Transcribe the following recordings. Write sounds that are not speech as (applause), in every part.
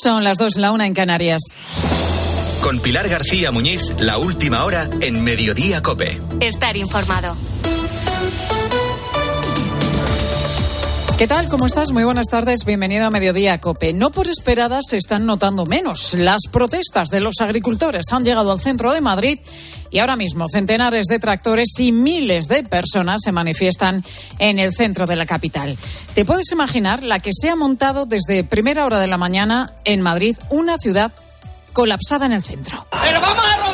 Son las dos, la una en Canarias. Con Pilar García Muñiz, la última hora en Mediodía Cope. Estar informado. ¿Qué tal? ¿Cómo estás? Muy buenas tardes. Bienvenido a Mediodía Cope. No por esperadas se están notando menos. Las protestas de los agricultores han llegado al centro de Madrid y ahora mismo centenares de tractores y miles de personas se manifiestan en el centro de la capital. ¿Te puedes imaginar la que se ha montado desde primera hora de la mañana en Madrid, una ciudad colapsada en el centro? ¡Pero vamos a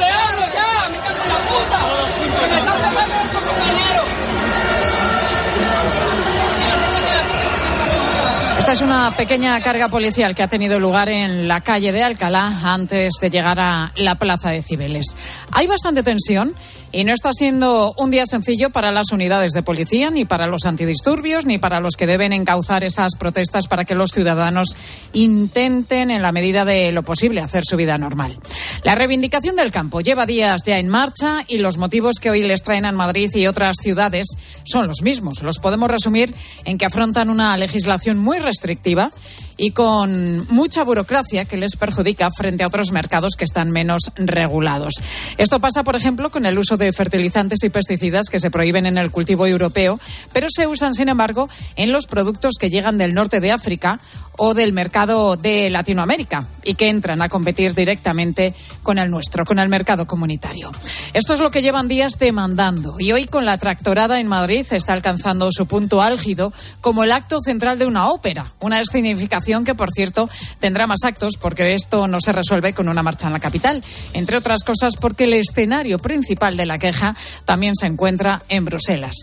es una pequeña carga policial que ha tenido lugar en la calle de Alcalá antes de llegar a la plaza de Cibeles. Hay bastante tensión y no está siendo un día sencillo para las unidades de policía, ni para los antidisturbios, ni para los que deben encauzar esas protestas para que los ciudadanos intenten, en la medida de lo posible, hacer su vida normal. La reivindicación del campo lleva días ya en marcha y los motivos que hoy les traen a Madrid y otras ciudades son los mismos. Los podemos resumir en que afrontan una legislación muy restrictiva y con mucha burocracia que les perjudica frente a otros mercados que están menos regulados. Esto pasa, por ejemplo, con el uso de fertilizantes y pesticidas que se prohíben en el cultivo europeo, pero se usan, sin embargo, en los productos que llegan del norte de África o del mercado de Latinoamérica y que entran a competir directamente con el nuestro, con el mercado comunitario. Esto es lo que llevan días demandando y hoy con la tractorada en Madrid está alcanzando su punto álgido como el acto central de una ópera, una escenificación que, por cierto, tendrá más actos porque esto no se resuelve con una marcha en la capital, entre otras cosas porque el escenario principal de la queja también se encuentra en Bruselas.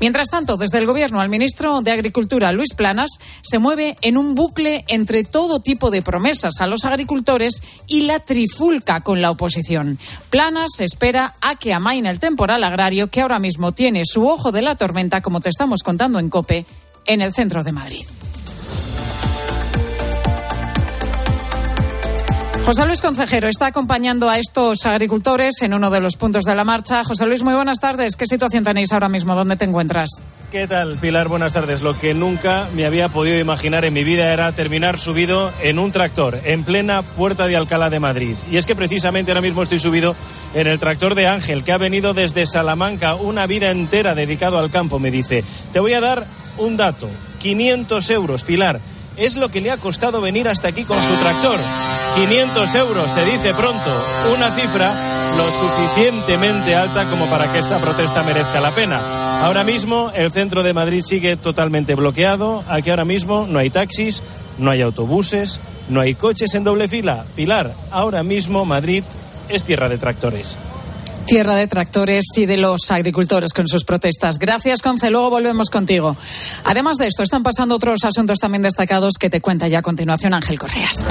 Mientras tanto, desde el Gobierno al ministro de Agricultura, Luis Planas, se mueve en un bucle entre todo tipo de promesas a los agricultores y la trifulca con la oposición. Planas espera a que amaine el temporal agrario que ahora mismo tiene su ojo de la tormenta, como te estamos contando en COPE, en el centro de Madrid. José Luis Concejero está acompañando a estos agricultores en uno de los puntos de la marcha. José Luis, muy buenas tardes. ¿Qué situación tenéis ahora mismo? ¿Dónde te encuentras? ¿Qué tal, Pilar? Buenas tardes. Lo que nunca me había podido imaginar en mi vida era terminar subido en un tractor, en plena puerta de Alcalá de Madrid. Y es que precisamente ahora mismo estoy subido en el tractor de Ángel, que ha venido desde Salamanca, una vida entera dedicado al campo, me dice. Te voy a dar un dato. 500 euros, Pilar es lo que le ha costado venir hasta aquí con su tractor. 500 euros, se dice pronto, una cifra lo suficientemente alta como para que esta protesta merezca la pena. Ahora mismo el centro de Madrid sigue totalmente bloqueado, aquí ahora mismo no hay taxis, no hay autobuses, no hay coches en doble fila. Pilar, ahora mismo Madrid es tierra de tractores tierra de tractores y de los agricultores con sus protestas. Gracias, Conce. Luego volvemos contigo. Además de esto, están pasando otros asuntos también destacados que te cuenta ya a continuación Ángel Correas.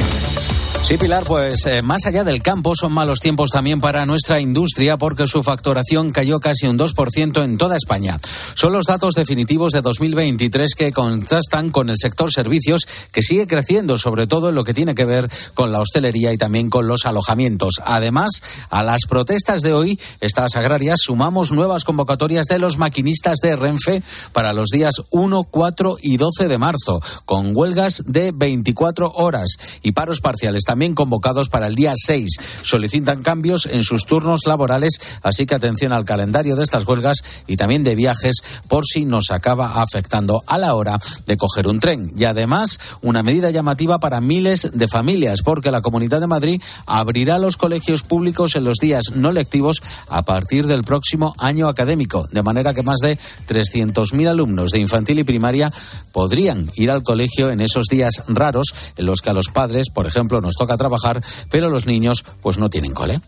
Sí, Pilar, pues eh, más allá del campo son malos tiempos también para nuestra industria porque su facturación cayó casi un 2% en toda España. Son los datos definitivos de 2023 que contrastan con el sector servicios que sigue creciendo, sobre todo en lo que tiene que ver con la hostelería y también con los alojamientos. Además, a las protestas de hoy, estas agrarias, sumamos nuevas convocatorias de los maquinistas de Renfe para los días 1, 4 y 12 de marzo, con huelgas de 24 horas y paros parciales también convocados para el día 6. Solicitan cambios en sus turnos laborales, así que atención al calendario de estas huelgas y también de viajes por si nos acaba afectando a la hora de coger un tren. Y además, una medida llamativa para miles de familias, porque la Comunidad de Madrid abrirá los colegios públicos en los días no lectivos a partir del próximo año académico, de manera que más de 300.000 alumnos de infantil y primaria podrían ir al colegio en esos días raros en los que a los padres, por ejemplo, nos toca trabajar, pero los niños pues no tienen cole.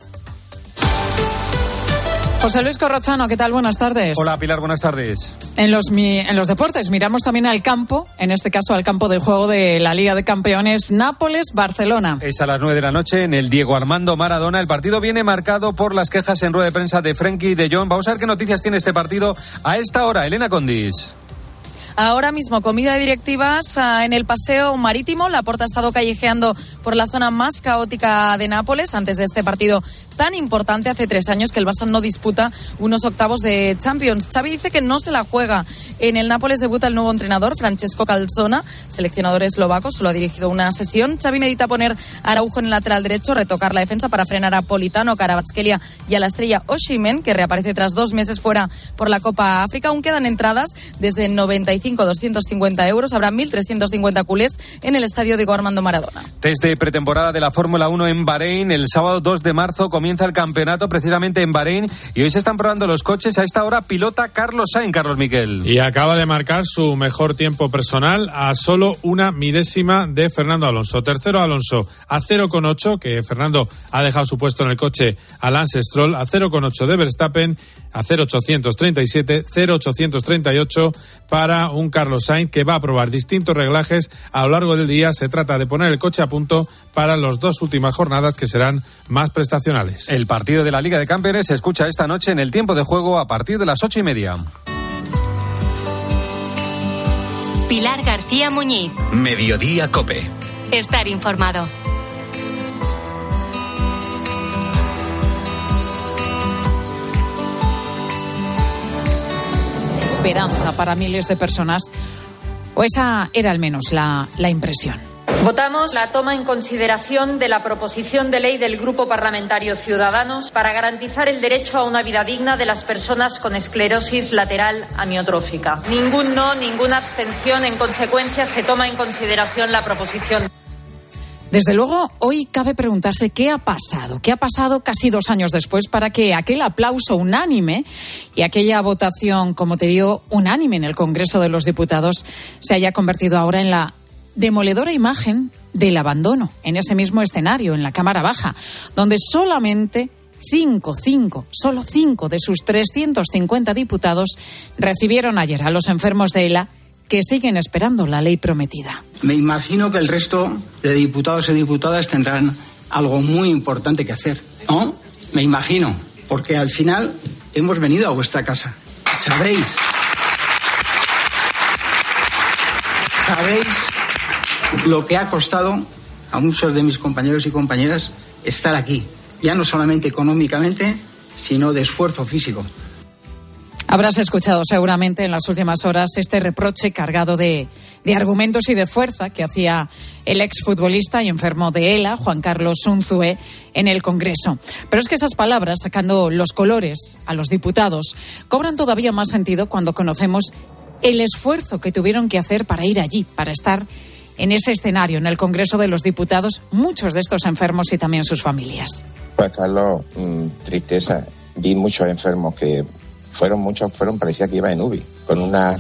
José Luis Corrochano, ¿qué tal? Buenas tardes. Hola Pilar, buenas tardes. En los, en los deportes miramos también al campo, en este caso al campo de juego de la Liga de Campeones Nápoles-Barcelona. Es a las nueve de la noche en el Diego Armando Maradona. El partido viene marcado por las quejas en rueda de prensa de Frenkie de Jong. Vamos a ver qué noticias tiene este partido a esta hora. Elena Condis. Ahora mismo comida de directivas en el paseo marítimo. La porta ha estado callejeando por la zona más caótica de Nápoles antes de este partido tan importante hace tres años que el Barça no disputa unos octavos de Champions. Xavi dice que no se la juega. En el Nápoles debuta el nuevo entrenador, Francesco Calzona, seleccionador eslovaco, solo ha dirigido una sesión. Xavi medita poner a Araujo en el lateral derecho, retocar la defensa para frenar a Politano, Carabatskelia y a la estrella Oshimen, que reaparece tras dos meses fuera por la Copa África. Aún quedan entradas desde 95 250 euros. Habrá 1.350 culés en el estadio de Armando Maradona. Desde pretemporada de la Fórmula 1 en Bahrein, el sábado 2 de marzo comienza el campeonato precisamente en Bahrein y hoy se están probando los coches. A esta hora pilota Carlos Sainz, Carlos Miquel. Y acaba de marcar su mejor tiempo personal a solo una milésima de Fernando Alonso. Tercero Alonso a 0,8, que Fernando ha dejado su puesto en el coche a Lance Stroll, a 0,8 de Verstappen, a 0,837, 0,838 para un Carlos Sainz que va a probar distintos reglajes a lo largo del día. Se trata de poner el coche a punto para las dos últimas jornadas que serán más prestacionales. El partido de la Liga de Campeones se escucha esta noche en el tiempo de juego a partir de las ocho y media. Pilar García Muñiz. Mediodía Cope. Estar informado. Esperanza para miles de personas, o esa era al menos la, la impresión. Votamos la toma en consideración de la proposición de ley del Grupo Parlamentario Ciudadanos para garantizar el derecho a una vida digna de las personas con esclerosis lateral amiotrófica. Ningún no, ninguna abstención. En consecuencia, se toma en consideración la proposición. Desde luego, hoy cabe preguntarse qué ha pasado, qué ha pasado casi dos años después para que aquel aplauso unánime y aquella votación, como te digo, unánime en el Congreso de los Diputados se haya convertido ahora en la demoledora imagen del abandono en ese mismo escenario, en la Cámara Baja, donde solamente cinco, cinco, solo cinco de sus 350 diputados recibieron ayer a los enfermos de ELA que siguen esperando la ley prometida. Me imagino que el resto de diputados y diputadas tendrán algo muy importante que hacer, ¿no? Me imagino, porque al final hemos venido a vuestra casa. Sabéis, sabéis lo que ha costado a muchos de mis compañeros y compañeras estar aquí, ya no solamente económicamente, sino de esfuerzo físico. Habrás escuchado seguramente en las últimas horas este reproche cargado de, de argumentos y de fuerza que hacía el exfutbolista y enfermo de ELA, Juan Carlos Unzue, en el Congreso. Pero es que esas palabras, sacando los colores a los diputados, cobran todavía más sentido cuando conocemos el esfuerzo que tuvieron que hacer para ir allí, para estar en ese escenario, en el Congreso de los Diputados, muchos de estos enfermos y también sus familias. Pues Carlos, mmm, tristeza. Vi muchos enfermos que fueron muchos, fueron, parecía que iba en UBI, con una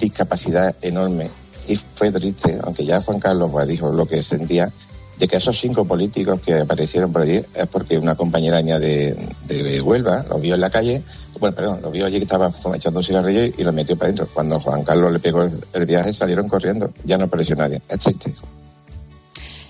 discapacidad enorme. Y fue triste, aunque ya Juan Carlos dijo lo que sentía, de que esos cinco políticos que aparecieron por allí es porque una compañera de, de Huelva los vio en la calle, bueno, perdón, los vio allí que estaba echando un cigarrillo y los metió para adentro. Cuando Juan Carlos le pegó el viaje salieron corriendo, ya no apareció nadie. Es triste.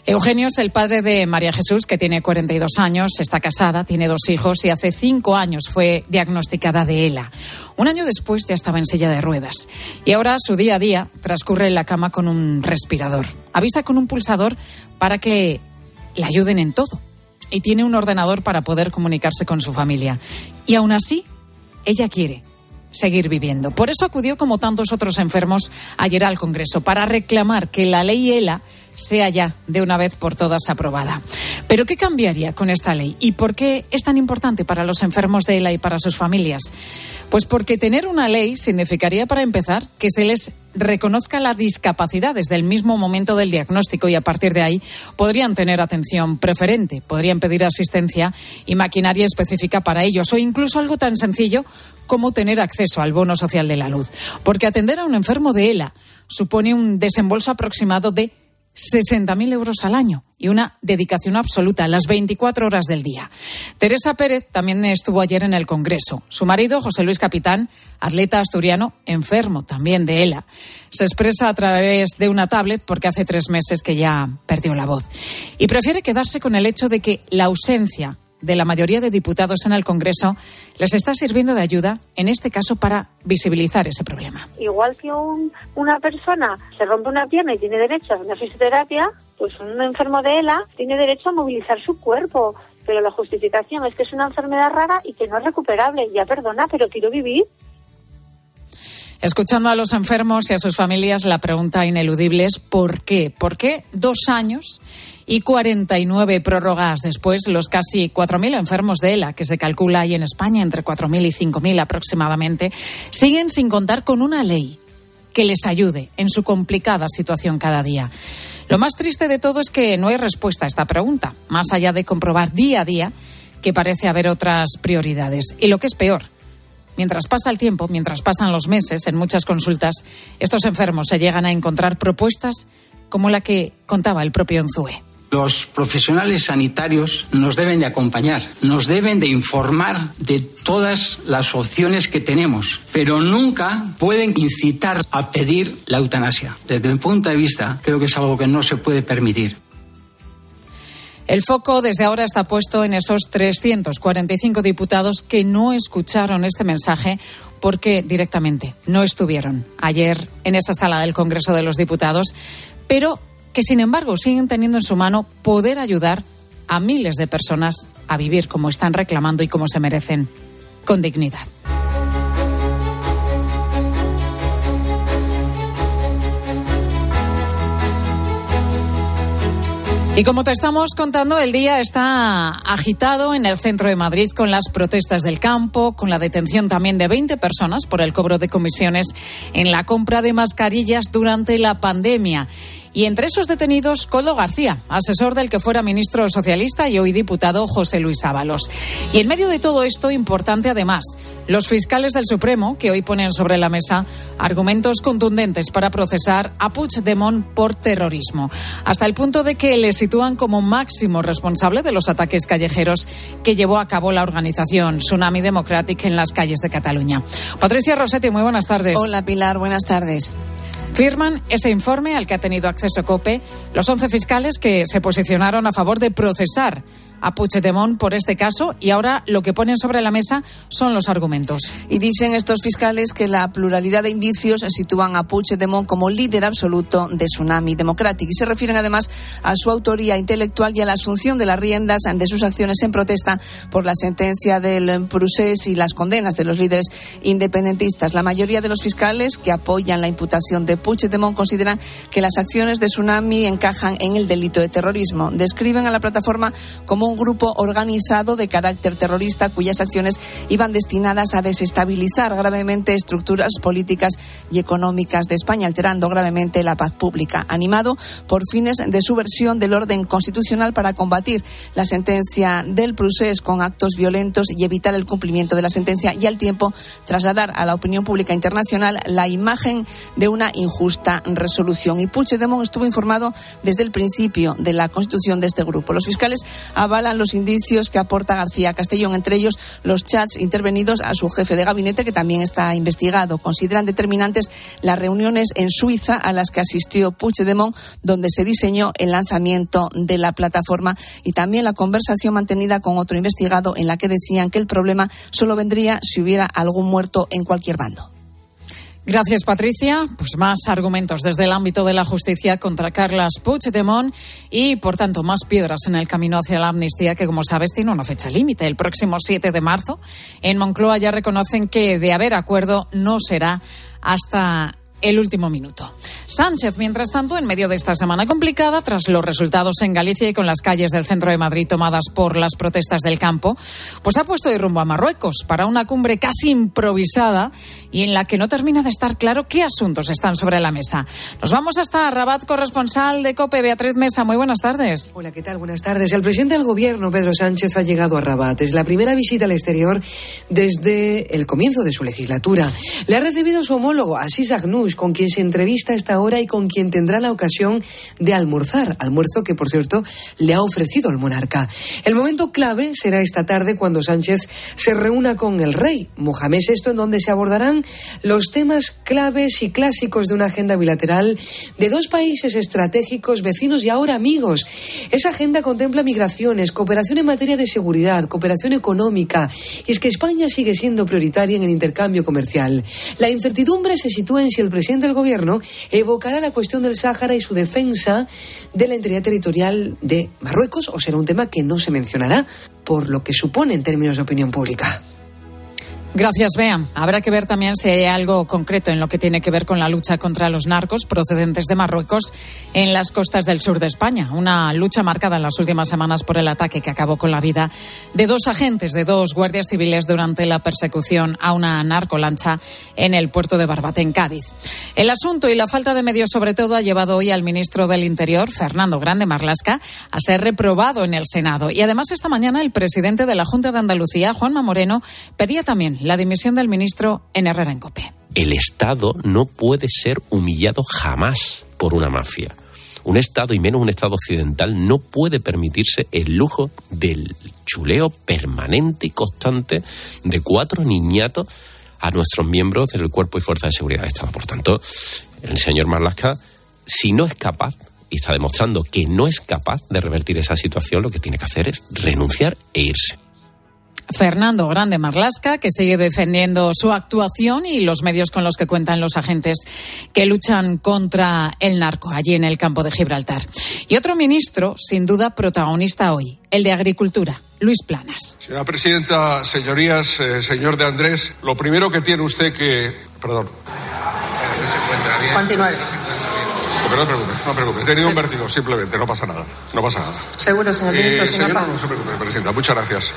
Eugenio es el padre de María Jesús, que tiene 42 años, está casada, tiene dos hijos y hace cinco años fue diagnosticada de ELA. Un año después ya estaba en silla de ruedas y ahora su día a día transcurre en la cama con un respirador. Avisa con un pulsador para que la ayuden en todo y tiene un ordenador para poder comunicarse con su familia. Y aún así, ella quiere seguir viviendo. Por eso acudió, como tantos otros enfermos, ayer al Congreso para reclamar que la ley ELA sea ya de una vez por todas aprobada. Pero ¿qué cambiaría con esta ley? ¿Y por qué es tan importante para los enfermos de ELA y para sus familias? Pues porque tener una ley significaría, para empezar, que se les reconozca la discapacidad desde el mismo momento del diagnóstico y a partir de ahí podrían tener atención preferente, podrían pedir asistencia y maquinaria específica para ellos o incluso algo tan sencillo como tener acceso al bono social de la luz. Porque atender a un enfermo de ELA supone un desembolso aproximado de 60.000 euros al año y una dedicación absoluta las 24 horas del día. Teresa Pérez también estuvo ayer en el Congreso. Su marido, José Luis Capitán, atleta asturiano, enfermo también de ELA, se expresa a través de una tablet porque hace tres meses que ya perdió la voz. Y prefiere quedarse con el hecho de que la ausencia de la mayoría de diputados en el Congreso les está sirviendo de ayuda, en este caso, para visibilizar ese problema. Igual que un, una persona se rompe una pierna y tiene derecho a una fisioterapia, pues un enfermo de ELA tiene derecho a movilizar su cuerpo pero la justificación es que es una enfermedad rara y que no es recuperable. Ya perdona, pero quiero vivir. Escuchando a los enfermos y a sus familias, la pregunta ineludible es ¿por qué? ¿Por qué dos años y 49 prórrogas después los casi 4.000 enfermos de ELA, que se calcula ahí en España entre 4.000 y 5.000 aproximadamente, siguen sin contar con una ley que les ayude en su complicada situación cada día? Lo más triste de todo es que no hay respuesta a esta pregunta, más allá de comprobar día a día que parece haber otras prioridades. Y lo que es peor, Mientras pasa el tiempo, mientras pasan los meses, en muchas consultas, estos enfermos se llegan a encontrar propuestas como la que contaba el propio Enzue. Los profesionales sanitarios nos deben de acompañar, nos deben de informar de todas las opciones que tenemos, pero nunca pueden incitar a pedir la eutanasia. Desde mi punto de vista, creo que es algo que no se puede permitir. El foco desde ahora está puesto en esos 345 diputados que no escucharon este mensaje porque directamente no estuvieron ayer en esa sala del Congreso de los Diputados, pero que sin embargo siguen teniendo en su mano poder ayudar a miles de personas a vivir como están reclamando y como se merecen, con dignidad. Y como te estamos contando, el día está agitado en el centro de Madrid con las protestas del campo, con la detención también de 20 personas por el cobro de comisiones en la compra de mascarillas durante la pandemia. Y entre esos detenidos, Coldo García, asesor del que fuera ministro socialista y hoy diputado José Luis Ábalos. Y en medio de todo esto, importante además, los fiscales del Supremo, que hoy ponen sobre la mesa argumentos contundentes para procesar a Puigdemont por terrorismo, hasta el punto de que le sitúan como máximo responsable de los ataques callejeros que llevó a cabo la organización Tsunami Democratic en las calles de Cataluña. Patricia Rossetti, muy buenas tardes. Hola Pilar, buenas tardes. Firman ese informe al que ha tenido acceso COPE los 11 fiscales que se posicionaron a favor de procesar a Puigdemont por este caso y ahora lo que ponen sobre la mesa son los argumentos. Y dicen estos fiscales que la pluralidad de indicios sitúan a Puigdemont como líder absoluto de Tsunami Democratic y se refieren además a su autoría intelectual y a la asunción de las riendas de sus acciones en protesta por la sentencia del Prusés y las condenas de los líderes independentistas. La mayoría de los fiscales que apoyan la imputación de Puigdemont consideran que las acciones de Tsunami encajan en el delito de terrorismo. Describen a la plataforma como un grupo organizado de carácter terrorista cuyas acciones iban destinadas a desestabilizar gravemente estructuras políticas y económicas de España, alterando gravemente la paz pública, animado por fines de subversión del orden constitucional para combatir la sentencia del Prusés con actos violentos y evitar el cumplimiento de la sentencia y al tiempo trasladar a la opinión pública internacional la imagen de una injusta resolución. Y Puigdemont estuvo informado desde el principio de la constitución de este grupo. Los fiscales avalan los indicios que aporta García Castellón, entre ellos los chats intervenidos a su jefe de gabinete, que también está investigado. Consideran determinantes las reuniones en Suiza a las que asistió Puigdemont, donde se diseñó el lanzamiento de la plataforma y también la conversación mantenida con otro investigado en la que decían que el problema solo vendría si hubiera algún muerto en cualquier bando. Gracias, Patricia. Pues más argumentos desde el ámbito de la justicia contra Carlas Puigdemont y, por tanto, más piedras en el camino hacia la amnistía que, como sabes, tiene una fecha límite, el próximo 7 de marzo. En Moncloa ya reconocen que, de haber acuerdo, no será hasta el último minuto. Sánchez, mientras tanto, en medio de esta semana complicada, tras los resultados en Galicia y con las calles del centro de Madrid tomadas por las protestas del campo, pues ha puesto de rumbo a Marruecos para una cumbre casi improvisada y en la que no termina de estar claro qué asuntos están sobre la mesa. Nos vamos hasta Rabat, corresponsal de COPE, Beatriz Mesa. Muy buenas tardes. Hola, ¿qué tal? Buenas tardes. El presidente del gobierno, Pedro Sánchez, ha llegado a Rabat. Es la primera visita al exterior desde el comienzo de su legislatura. Le ha recibido su homólogo, Asís Agnous, con quien se entrevista a esta hora y con quien tendrá la ocasión de almorzar. Almuerzo que, por cierto, le ha ofrecido el monarca. El momento clave será esta tarde cuando Sánchez se reúna con el rey Mohamed VI, en donde se abordarán los temas claves y clásicos de una agenda bilateral de dos países estratégicos, vecinos y ahora amigos. Esa agenda contempla migraciones, cooperación en materia de seguridad, cooperación económica. Y es que España sigue siendo prioritaria en el intercambio comercial. La incertidumbre se sitúa en si el presidente del gobierno evocará la cuestión del Sáhara y su defensa de la integridad territorial de Marruecos o será un tema que no se mencionará. por lo que supone en términos de opinión pública. Gracias, Bea. Habrá que ver también si hay algo concreto en lo que tiene que ver con la lucha contra los narcos procedentes de Marruecos en las costas del sur de España. Una lucha marcada en las últimas semanas por el ataque que acabó con la vida de dos agentes, de dos guardias civiles durante la persecución a una narcolancha en el puerto de Barbate, en Cádiz. El asunto y la falta de medios, sobre todo, ha llevado hoy al ministro del Interior, Fernando Grande Marlasca, a ser reprobado en el Senado. Y además, esta mañana, el presidente de la Junta de Andalucía, Juanma Moreno, pedía también la dimisión del ministro en Herrera en Cope. El Estado no puede ser humillado jamás por una mafia. Un Estado, y menos un Estado occidental, no puede permitirse el lujo del chuleo permanente y constante de cuatro niñatos a nuestros miembros del Cuerpo y Fuerza de Seguridad del Estado. Por tanto, el señor Marlasca, si no es capaz, y está demostrando que no es capaz de revertir esa situación, lo que tiene que hacer es renunciar e irse. Fernando Grande Marlasca, que sigue defendiendo su actuación y los medios con los que cuentan los agentes que luchan contra el narco allí en el campo de Gibraltar. Y otro ministro, sin duda protagonista hoy, el de Agricultura, Luis Planas. Señora presidenta, señorías, eh, señor de Andrés, lo primero que tiene usted que. Perdón. Continúe. No se preocupe, no se preocupe. He tenido un vértigo, simplemente, no pasa nada. No pasa nada. Seguro, señor ministro. Eh, si no señora, no se preocupe, presidenta. Muchas gracias.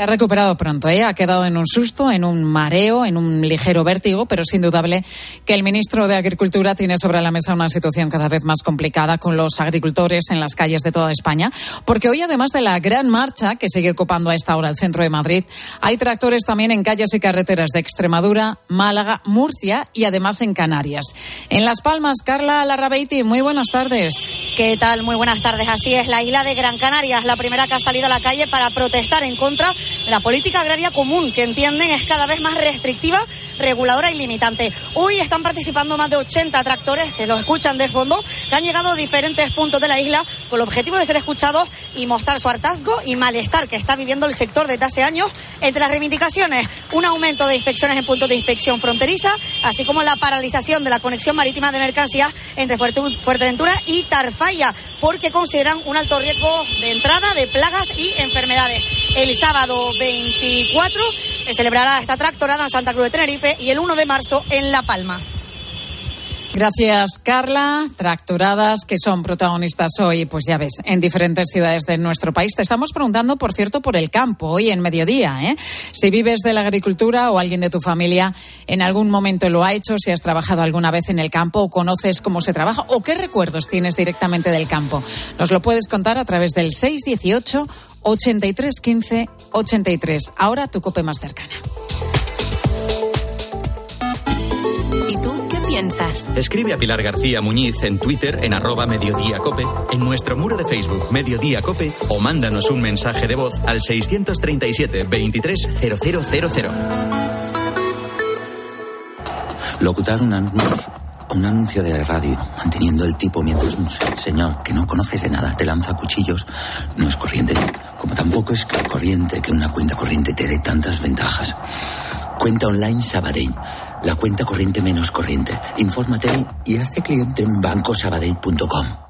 Se ha recuperado pronto, ¿eh? ha quedado en un susto, en un mareo, en un ligero vértigo, pero es indudable que el ministro de Agricultura tiene sobre la mesa una situación cada vez más complicada con los agricultores en las calles de toda España, porque hoy, además de la gran marcha que sigue ocupando a esta hora el centro de Madrid, hay tractores también en calles y carreteras de Extremadura, Málaga, Murcia y además en Canarias. En Las Palmas, Carla Larrabeiti, muy buenas tardes. ¿Qué tal? Muy buenas tardes. Así es, la isla de Gran Canaria es la primera que ha salido a la calle para protestar en contra la política agraria común, que entienden es cada vez más restrictiva, reguladora y limitante. Hoy están participando más de 80 tractores, que los escuchan de fondo, que han llegado a diferentes puntos de la isla con el objetivo de ser escuchados y mostrar su hartazgo y malestar que está viviendo el sector desde hace años. Entre las reivindicaciones, un aumento de inspecciones en puntos de inspección fronteriza, así como la paralización de la conexión marítima de mercancías entre Fuerte- Fuerteventura y Tarfaya, porque consideran un alto riesgo de entrada de plagas y enfermedades. El sábado 24 se celebrará esta tractorada en Santa Cruz de Tenerife y el 1 de marzo en La Palma. Gracias, Carla. Tractoradas que son protagonistas hoy, pues ya ves, en diferentes ciudades de nuestro país. Te estamos preguntando, por cierto, por el campo, hoy en mediodía, ¿eh? Si vives de la agricultura o alguien de tu familia en algún momento lo ha hecho, si has trabajado alguna vez en el campo o conoces cómo se trabaja o qué recuerdos tienes directamente del campo. Nos lo puedes contar a través del 618 83 15 83. Ahora tu cope más cercana. Piensas? Escribe a Pilar García Muñiz en Twitter en arroba Mediodía Cope, en nuestro muro de Facebook Mediodía Cope o mándanos un mensaje de voz al 637 230000. Locutar un anuncio, un anuncio de radio, manteniendo el tipo mientras un señor que no conoces de nada te lanza cuchillos, no es corriente. Como tampoco es corriente que una cuenta corriente te dé tantas ventajas. Cuenta online Sabadell, la cuenta corriente menos corriente. Infórmate y hazte cliente en bancosabadell.com.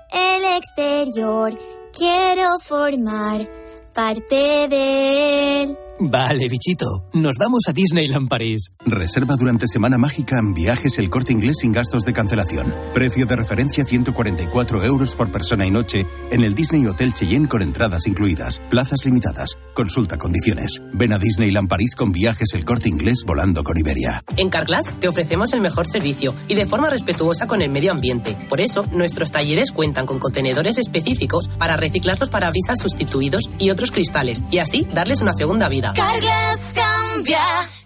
el exterior. Quiero formar parte de él. Vale, bichito. Nos vamos a Disneyland París. Reserva durante Semana Mágica en viajes el corte inglés sin gastos de cancelación. Precio de referencia 144 euros por persona y noche en el Disney Hotel Cheyenne con entradas incluidas. Plazas limitadas. Consulta condiciones. Ven a Disneyland París con viajes el corte inglés volando con Iberia. En Carglass te ofrecemos el mejor servicio y de forma respetuosa con el medio ambiente. Por eso, nuestros talleres cuentan con contenedores específicos para reciclar los parabrisas sustituidos y otros cristales y así darles una segunda vida. Carglass cambia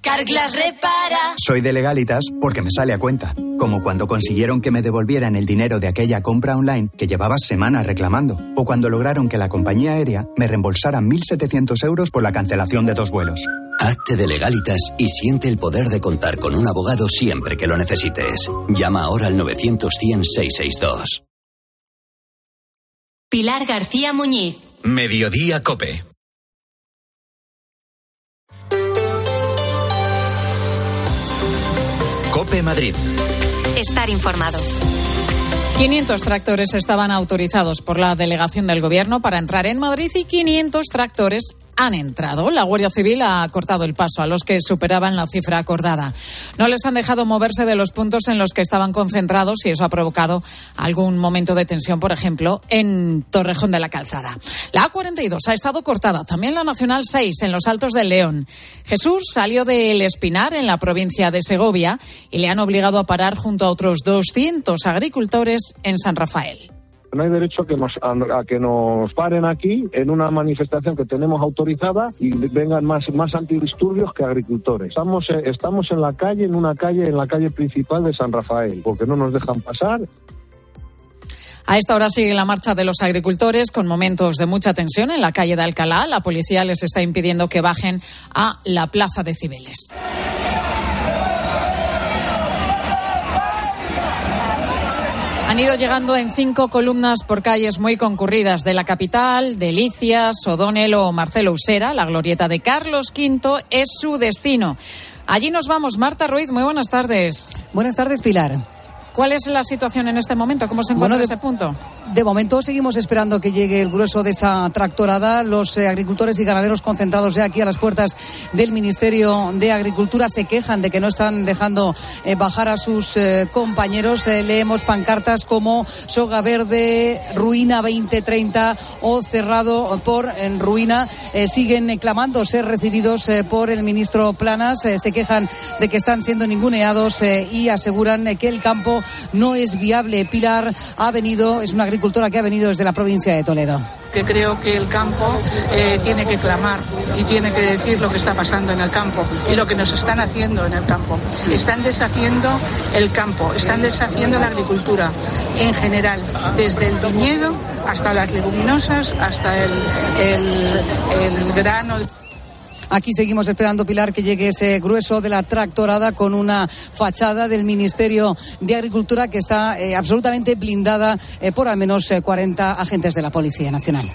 Carglass repara. Soy de legalitas porque me sale a cuenta. Como cuando consiguieron que me devolvieran el dinero de aquella compra online que llevaba semanas reclamando. O cuando lograron que la compañía aérea me reembolsara 1.700 euros por la cancelación de dos vuelos. Hazte de legalitas y siente el poder de contar con un abogado siempre que lo necesites. Llama ahora al 900 662 Pilar García Muñiz. Mediodía Cope. Cope Madrid. Estar informado. 500 tractores estaban autorizados por la delegación del Gobierno para entrar en Madrid y 500 tractores han entrado. La Guardia Civil ha cortado el paso a los que superaban la cifra acordada. No les han dejado moverse de los puntos en los que estaban concentrados y eso ha provocado algún momento de tensión, por ejemplo, en Torrejón de la Calzada. La A42 ha estado cortada, también la Nacional 6 en los Altos del León. Jesús salió del Espinar en la provincia de Segovia y le han obligado a parar junto a otros 200 agricultores en San Rafael. No hay derecho a que, nos, paren aquí en una manifestación que tenemos autorizada y vengan más, más antidisturbios que agricultores. Estamos, eh, estamos en la calle, en una calle, en la calle principal de San Rafael, porque no nos dejan pasar. A esta hora sigue la marcha de los agricultores con momentos de mucha tensión en la calle de Alcalá. La policía les está impidiendo que bajen a la plaza de Cibeles. Han ido llegando en cinco columnas por calles muy concurridas de la capital, Delicias, O'Donnell o Marcelo Usera. La glorieta de Carlos V es su destino. Allí nos vamos. Marta Ruiz, muy buenas tardes. Buenas tardes, Pilar. ¿Cuál es la situación en este momento? ¿Cómo se encuentra Bueno, de- ese punto? De momento seguimos esperando que llegue el grueso de esa tractorada. Los eh, agricultores y ganaderos concentrados ya aquí a las puertas del Ministerio de Agricultura se quejan de que no están dejando eh, bajar a sus eh, compañeros. Leemos pancartas como Soga Verde, Ruina 2030 o Cerrado por en Ruina. Siguen clamando ser recibidos por el ministro Planas. Se quejan de que están siendo ninguneados y aseguran que el campo no es viable. Pilar ha venido, es una agricultora que ha venido desde la provincia de Toledo. que creo que el campo eh, tiene que clamar y tiene que decir lo que está pasando en el campo y lo que nos están haciendo en el campo. Están deshaciendo el campo, están deshaciendo la agricultura en general, desde el viñedo hasta las leguminosas, hasta el, el- el grano. Aquí seguimos esperando, Pilar, que llegue ese grueso de la tractorada con una fachada del Ministerio de Agricultura que está eh, absolutamente blindada eh, por al menos eh, 40 agentes de la Policía Nacional.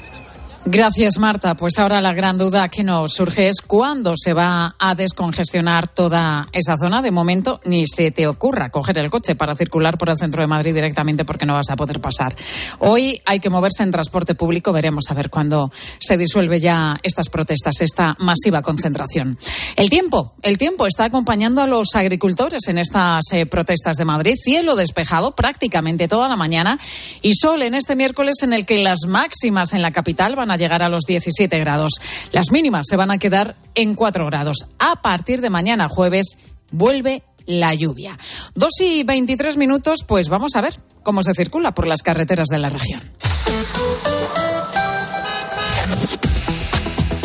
Gracias, Marta. Pues ahora la gran duda que nos surge es cuándo se va a descongestionar toda esa zona. De momento, ni se te ocurra coger el coche para circular por el centro de Madrid directamente porque no vas a poder pasar. Hoy hay que moverse en transporte público. Veremos a ver cuándo se disuelve ya estas protestas, esta masiva concentración. El tiempo, el tiempo está acompañando a los agricultores en estas eh, protestas de Madrid. Cielo despejado prácticamente toda la mañana y sol en este miércoles en el que las máximas en la capital van a llegar a los 17 grados. Las mínimas se van a quedar en 4 grados. A partir de mañana jueves vuelve la lluvia. Dos y 23 minutos, pues vamos a ver cómo se circula por las carreteras de la región.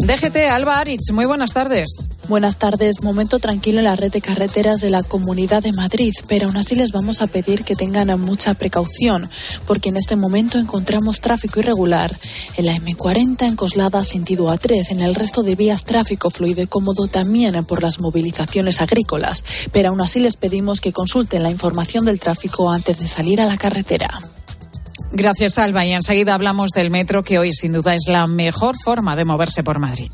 DGT Alba Aritz, muy buenas tardes. Buenas tardes. Momento tranquilo en la red de carreteras de la Comunidad de Madrid, pero aún así les vamos a pedir que tengan mucha precaución, porque en este momento encontramos tráfico irregular en la M40 en Coslada sentido A3, en el resto de vías tráfico fluido y cómodo también por las movilizaciones agrícolas, pero aún así les pedimos que consulten la información del tráfico antes de salir a la carretera. Gracias, Alba. Y enseguida hablamos del metro, que hoy sin duda es la mejor forma de moverse por Madrid.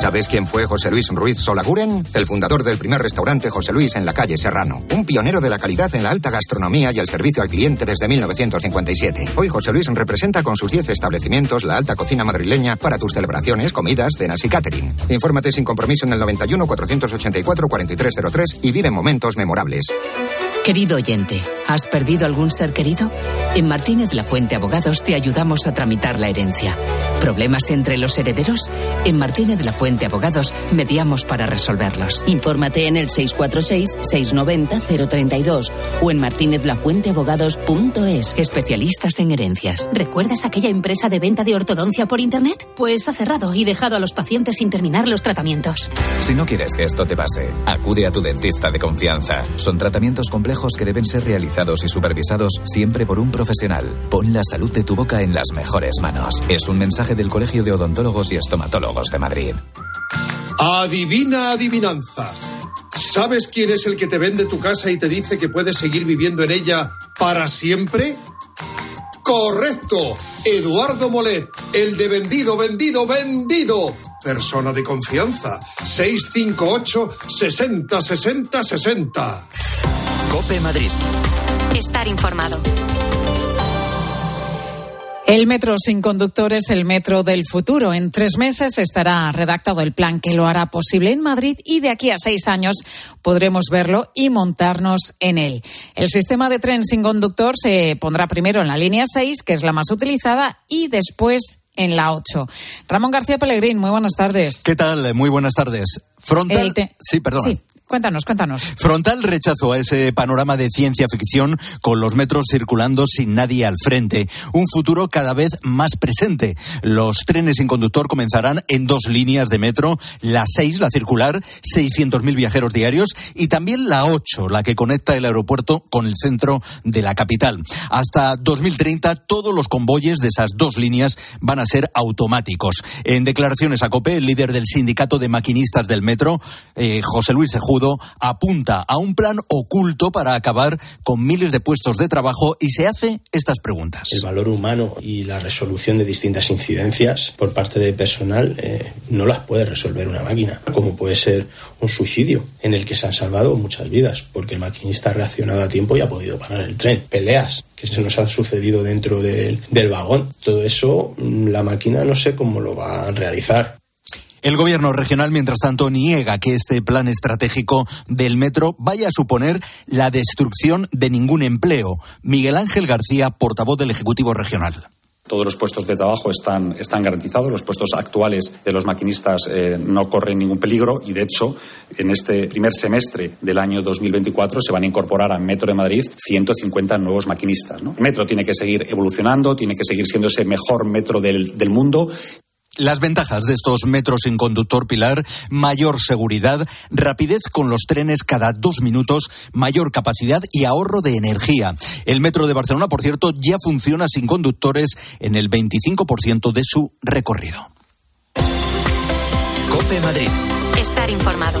¿Sabes quién fue José Luis Ruiz Solaguren? El fundador del primer restaurante José Luis en la calle Serrano. Un pionero de la calidad en la alta gastronomía y el servicio al cliente desde 1957. Hoy José Luis representa con sus 10 establecimientos la alta cocina madrileña para tus celebraciones, comidas, cenas y catering. Infórmate sin compromiso en el 91 484 4303 y vive momentos memorables. Querido oyente, ¿has perdido algún ser querido? En Martínez La Fuente Abogados te ayudamos a tramitar la herencia. ¿Problemas entre los herederos? En Martínez La Fuente Abogados mediamos para resolverlos. Infórmate en el 646-690-032 o en martinezlafuenteabogados.es. Especialistas en herencias. ¿Recuerdas aquella empresa de venta de ortodoncia por Internet? Pues ha cerrado y dejado a los pacientes sin terminar los tratamientos. Si no quieres que esto te pase, acude a tu dentista de confianza. Son tratamientos complejos que deben ser realizados y supervisados siempre por un profesional. Pon la salud de tu boca en las mejores manos. Es un mensaje del Colegio de Odontólogos y Estomatólogos de Madrid. Adivina adivinanza. ¿Sabes quién es el que te vende tu casa y te dice que puedes seguir viviendo en ella para siempre? Correcto. Eduardo Molet, el de vendido, vendido, vendido. Persona de confianza. 658 60 60 60. Cope Madrid. Estar informado. El metro sin conductor es el metro del futuro. En tres meses estará redactado el plan que lo hará posible en Madrid y de aquí a seis años podremos verlo y montarnos en él. El sistema de tren sin conductor se pondrá primero en la línea 6, que es la más utilizada, y después en la 8. Ramón García Pellegrín, muy buenas tardes. ¿Qué tal? Muy buenas tardes. Frontal. Sí, perdón. Sí. Cuéntanos, cuéntanos. Frontal rechazo a ese panorama de ciencia ficción con los metros circulando sin nadie al frente. Un futuro cada vez más presente. Los trenes sin conductor comenzarán en dos líneas de metro, la 6, la circular, 600.000 viajeros diarios, y también la 8, la que conecta el aeropuerto con el centro de la capital. Hasta 2030 todos los convoyes de esas dos líneas van a ser automáticos. En declaraciones a COPE, el líder del sindicato de maquinistas del metro, eh, José Luis Cejudo, apunta a un plan oculto para acabar con miles de puestos de trabajo y se hace estas preguntas. El valor humano y la resolución de distintas incidencias por parte del personal eh, no las puede resolver una máquina, como puede ser un suicidio en el que se han salvado muchas vidas porque el maquinista ha reaccionado a tiempo y ha podido parar el tren. Peleas que se nos han sucedido dentro del, del vagón. Todo eso mm, la máquina no sé cómo lo va a realizar. El gobierno regional, mientras tanto, niega que este plan estratégico del metro vaya a suponer la destrucción de ningún empleo. Miguel Ángel García, portavoz del Ejecutivo Regional. Todos los puestos de trabajo están, están garantizados, los puestos actuales de los maquinistas eh, no corren ningún peligro y, de hecho, en este primer semestre del año 2024 se van a incorporar a Metro de Madrid 150 nuevos maquinistas. El metro tiene que seguir evolucionando, tiene que seguir siendo ese mejor metro del, del mundo. Las ventajas de estos metros sin conductor pilar, mayor seguridad, rapidez con los trenes cada dos minutos, mayor capacidad y ahorro de energía. El metro de Barcelona, por cierto, ya funciona sin conductores en el 25% de su recorrido. Cope Madrid. Estar informado.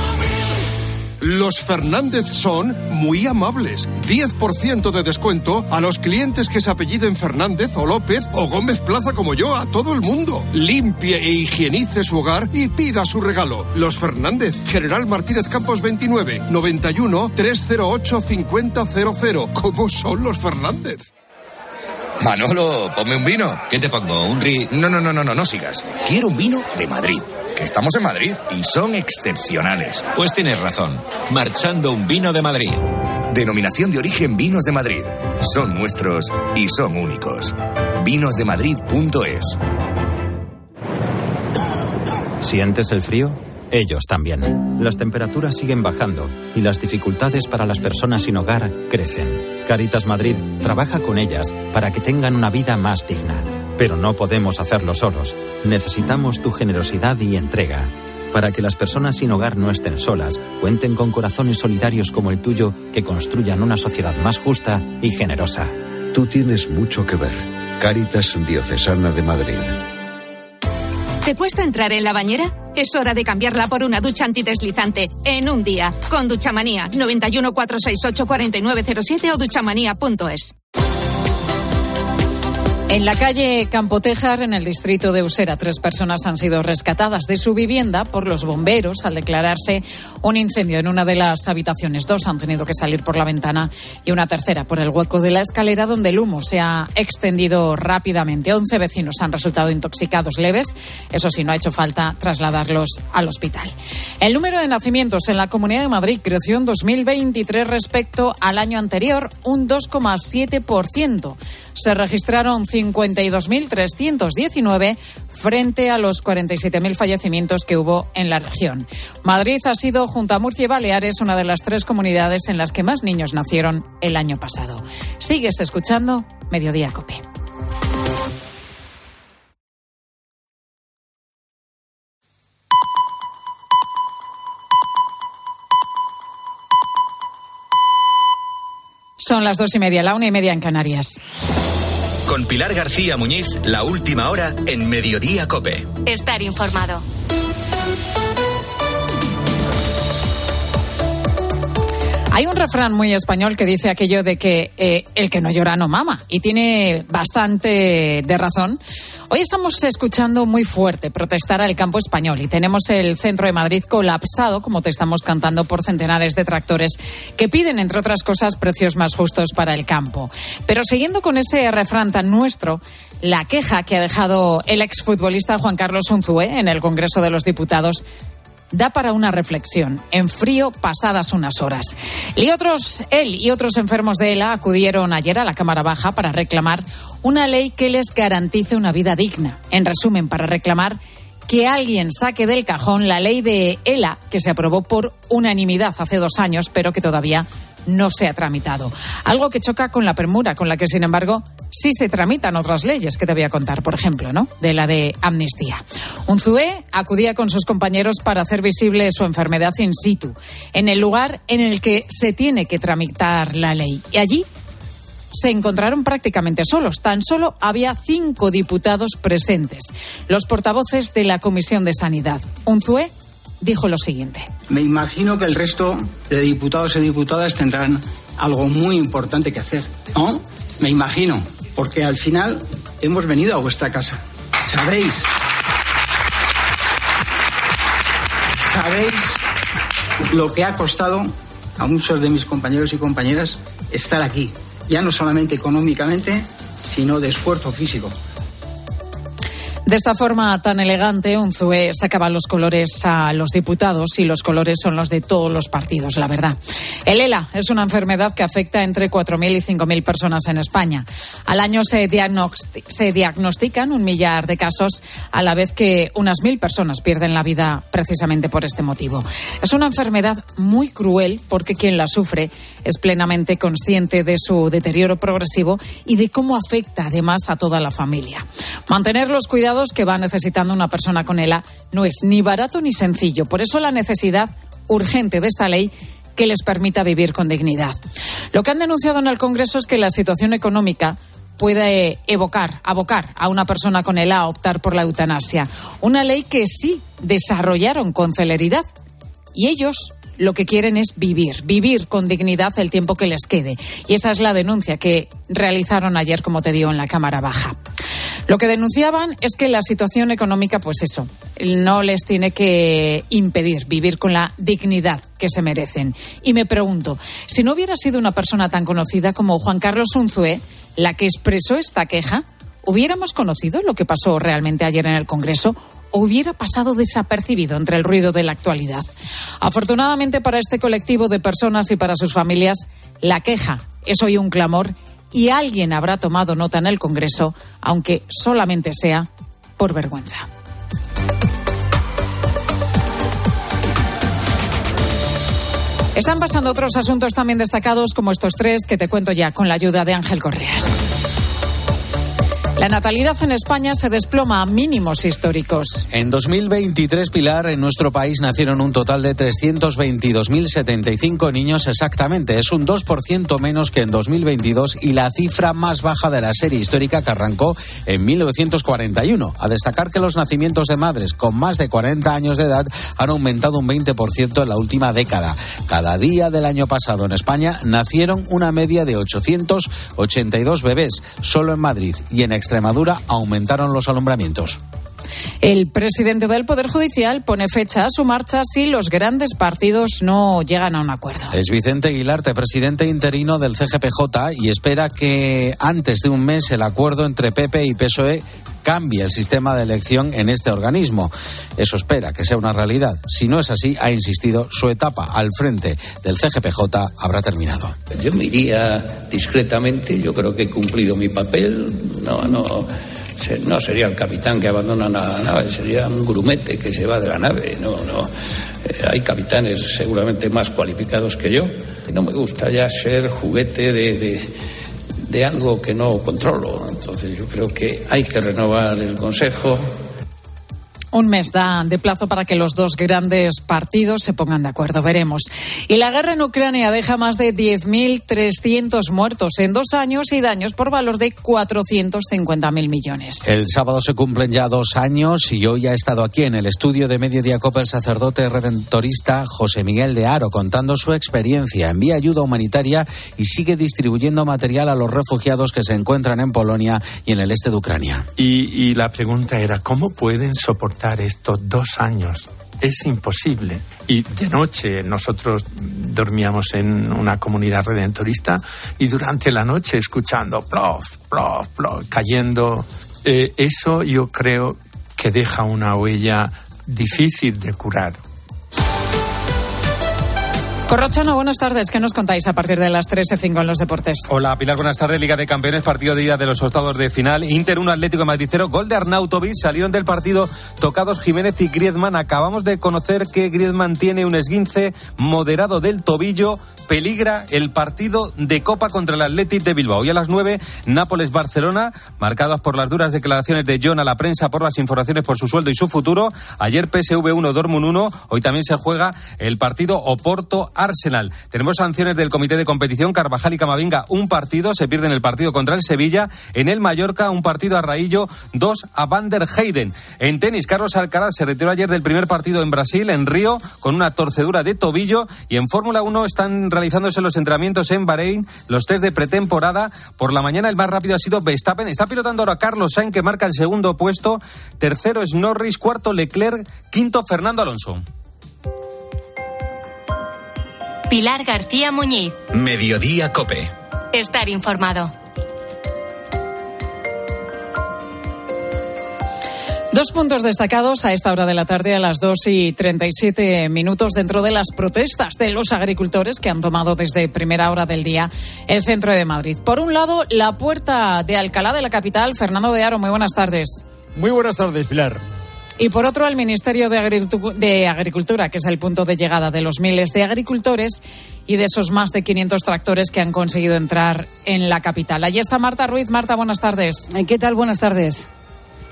Los Fernández son muy amables. 10% de descuento a los clientes que se apelliden Fernández o López o Gómez Plaza como yo, a todo el mundo. Limpie e higienice su hogar y pida su regalo. Los Fernández, General Martínez Campos 29, 91 308 5000. ¿Cómo son los Fernández? Manolo, ponme un vino. ¿Qué te pongo? ¿Un ri...? No, no, no, no, no, no sigas. Quiero un vino de Madrid. Que estamos en Madrid y son excepcionales. Pues tienes razón. Marchando un vino de Madrid. Denominación de origen Vinos de Madrid. Son nuestros y son únicos. Vinosdemadrid.es. ¿Sientes el frío? Ellos también. Las temperaturas siguen bajando y las dificultades para las personas sin hogar crecen. Caritas Madrid trabaja con ellas para que tengan una vida más digna. Pero no podemos hacerlo solos. Necesitamos tu generosidad y entrega. Para que las personas sin hogar no estén solas, cuenten con corazones solidarios como el tuyo que construyan una sociedad más justa y generosa. Tú tienes mucho que ver. Caritas Diocesana de Madrid. ¿Te cuesta entrar en la bañera? Es hora de cambiarla por una ducha antideslizante en un día. Con Duchamanía 91 468 4907 o duchamanía.es. En la calle Campotejar, en el distrito de Usera, tres personas han sido rescatadas de su vivienda por los bomberos al declararse un incendio en una de las habitaciones. Dos han tenido que salir por la ventana y una tercera por el hueco de la escalera donde el humo se ha extendido rápidamente. Once vecinos han resultado intoxicados leves. Eso sí, no ha hecho falta trasladarlos al hospital. El número de nacimientos en la Comunidad de Madrid creció en 2023 respecto al año anterior, un 2,7%. Se registraron 52.319 frente a los 47.000 fallecimientos que hubo en la región. Madrid ha sido, junto a Murcia y Baleares, una de las tres comunidades en las que más niños nacieron el año pasado. Sigues escuchando Mediodía Cope. Son las dos y media, la una y media en Canarias. Con Pilar García Muñiz, la última hora en Mediodía Cope. Estar informado. Hay un refrán muy español que dice aquello de que eh, el que no llora no mama y tiene bastante de razón. Hoy estamos escuchando muy fuerte protestar al campo español y tenemos el centro de Madrid colapsado, como te estamos cantando, por centenares de tractores que piden, entre otras cosas, precios más justos para el campo. Pero siguiendo con ese refrán tan nuestro, la queja que ha dejado el exfutbolista Juan Carlos Unzué en el Congreso de los Diputados da para una reflexión, en frío pasadas unas horas. Y otros, él y otros enfermos de ELA acudieron ayer a la Cámara Baja para reclamar una ley que les garantice una vida digna. En resumen, para reclamar que alguien saque del cajón la ley de ELA, que se aprobó por unanimidad hace dos años, pero que todavía no se ha tramitado. Algo que choca con la premura, con la que, sin embargo, sí se tramitan otras leyes que te voy a contar, por ejemplo, ¿no? De la de amnistía. Unzué acudía con sus compañeros para hacer visible su enfermedad in situ, en el lugar en el que se tiene que tramitar la ley. Y allí se encontraron prácticamente solos. Tan solo había cinco diputados presentes, los portavoces de la Comisión de Sanidad. Unzué dijo lo siguiente. Me imagino que el resto de diputados y diputadas tendrán algo muy importante que hacer, ¿no? Me imagino, porque al final hemos venido a vuestra casa. Sabéis. Sabéis lo que ha costado a muchos de mis compañeros y compañeras estar aquí, ya no solamente económicamente, sino de esfuerzo físico. De esta forma tan elegante, Unzué sacaba los colores a los diputados y los colores son los de todos los partidos, la verdad. El ELA es una enfermedad que afecta entre 4.000 y 5.000 personas en España. Al año se, diagnosti se diagnostican un millar de casos, a la vez que unas mil personas pierden la vida precisamente por este motivo. Es una enfermedad muy cruel porque quien la sufre es plenamente consciente de su deterioro progresivo y de cómo afecta además a toda la familia. Mantener los cuidados que va necesitando una persona con ELA no es ni barato ni sencillo. Por eso la necesidad urgente de esta ley que les permita vivir con dignidad. Lo que han denunciado en el Congreso es que la situación económica puede evocar, abocar a una persona con ELA a optar por la eutanasia. Una ley que sí desarrollaron con celeridad. Y ellos lo que quieren es vivir, vivir con dignidad el tiempo que les quede. Y esa es la denuncia que realizaron ayer, como te digo, en la Cámara Baja. Lo que denunciaban es que la situación económica, pues eso, no les tiene que impedir vivir con la dignidad que se merecen. Y me pregunto, si no hubiera sido una persona tan conocida como Juan Carlos Unzué la que expresó esta queja, ¿hubiéramos conocido lo que pasó realmente ayer en el Congreso? ¿O hubiera pasado desapercibido entre el ruido de la actualidad? Afortunadamente para este colectivo de personas y para sus familias, la queja es hoy un clamor y alguien habrá tomado nota en el Congreso, aunque solamente sea por vergüenza. Están pasando otros asuntos también destacados como estos tres que te cuento ya con la ayuda de Ángel Correas. La natalidad en España se desploma a mínimos históricos. En 2023, Pilar, en nuestro país nacieron un total de 322.075 niños exactamente. Es un 2% menos que en 2022 y la cifra más baja de la serie histórica que arrancó en 1941. A destacar que los nacimientos de madres con más de 40 años de edad han aumentado un 20% en la última década. Cada día del año pasado en España nacieron una media de 882 bebés, solo en Madrid y en extranjeros Extremadura aumentaron los alumbramientos. El presidente del Poder Judicial pone fecha a su marcha si los grandes partidos no llegan a un acuerdo. Es Vicente Aguilarte, presidente interino del CGPJ, y espera que antes de un mes el acuerdo entre PP y PSOE cambie el sistema de elección en este organismo. Eso espera que sea una realidad. Si no es así, ha insistido, su etapa al frente del CGPJ habrá terminado. Yo me iría discretamente, yo creo que he cumplido mi papel. No, no no sería el capitán que abandona la nave, sería un grumete que se va de la nave. No, no. Eh, hay capitanes seguramente más cualificados que yo. No me gusta ya ser juguete de, de, de algo que no controlo. Entonces yo creo que hay que renovar el Consejo, un mes da de plazo para que los dos grandes partidos se pongan de acuerdo. Veremos. Y la guerra en Ucrania deja más de 10.300 muertos en dos años y daños por valor de 450.000 millones. El sábado se cumplen ya dos años y hoy ha estado aquí en el estudio de Mediodía Copa el sacerdote redentorista José Miguel de Aro contando su experiencia. Envía ayuda humanitaria y sigue distribuyendo material a los refugiados que se encuentran en Polonia y en el este de Ucrania. Y, y la pregunta era, ¿cómo pueden soportar? Estos dos años. Es imposible. Y de noche nosotros dormíamos en una comunidad redentorista y durante la noche escuchando plof, plof, plof, cayendo. Eh, eso yo creo que deja una huella difícil de curar. Corrochano, buenas tardes. ¿Qué nos contáis a partir de las 13.05 en los deportes? Hola, Pilar, buenas tardes. Liga de Campeones, partido de ida de los octavos de final. Inter un Atlético de Madrid Gol de Arnautovic. Salieron del partido tocados Jiménez y Griezmann. Acabamos de conocer que Griezmann tiene un esguince moderado del tobillo peligra el partido de Copa contra el Athletic de Bilbao. Hoy a las 9, Nápoles-Barcelona, marcadas por las duras declaraciones de John a la prensa por las informaciones por su sueldo y su futuro. Ayer PSV 1, Dortmund 1. Hoy también se juega el partido Oporto-Arsenal. Tenemos sanciones del Comité de Competición. Carvajal y Camavinga, un partido. Se pierden el partido contra el Sevilla. En el Mallorca, un partido a Raillo, dos a Van der Heyden. En tenis, Carlos Alcaraz se retiró ayer del primer partido en Brasil, en Río, con una torcedura de tobillo. Y en Fórmula 1 están realizándose los entrenamientos en Bahrein, los test de pretemporada. Por la mañana el más rápido ha sido Verstappen. Está pilotando ahora Carlos Sainz, que marca el segundo puesto. Tercero es Norris, cuarto Leclerc, quinto Fernando Alonso. Pilar García Muñiz. Mediodía Cope. Estar informado. Dos puntos destacados a esta hora de la tarde, a las 2 y 37 minutos, dentro de las protestas de los agricultores que han tomado desde primera hora del día el centro de Madrid. Por un lado, la puerta de Alcalá de la capital. Fernando de Aro, muy buenas tardes. Muy buenas tardes, Pilar. Y por otro, el Ministerio de, Agricultura, que es el punto de llegada de los miles de agricultores y de esos más de 500 tractores que han conseguido entrar en la capital. Allí está Marta Ruiz. Marta, buenas tardes. ¿Qué tal? Buenas tardes.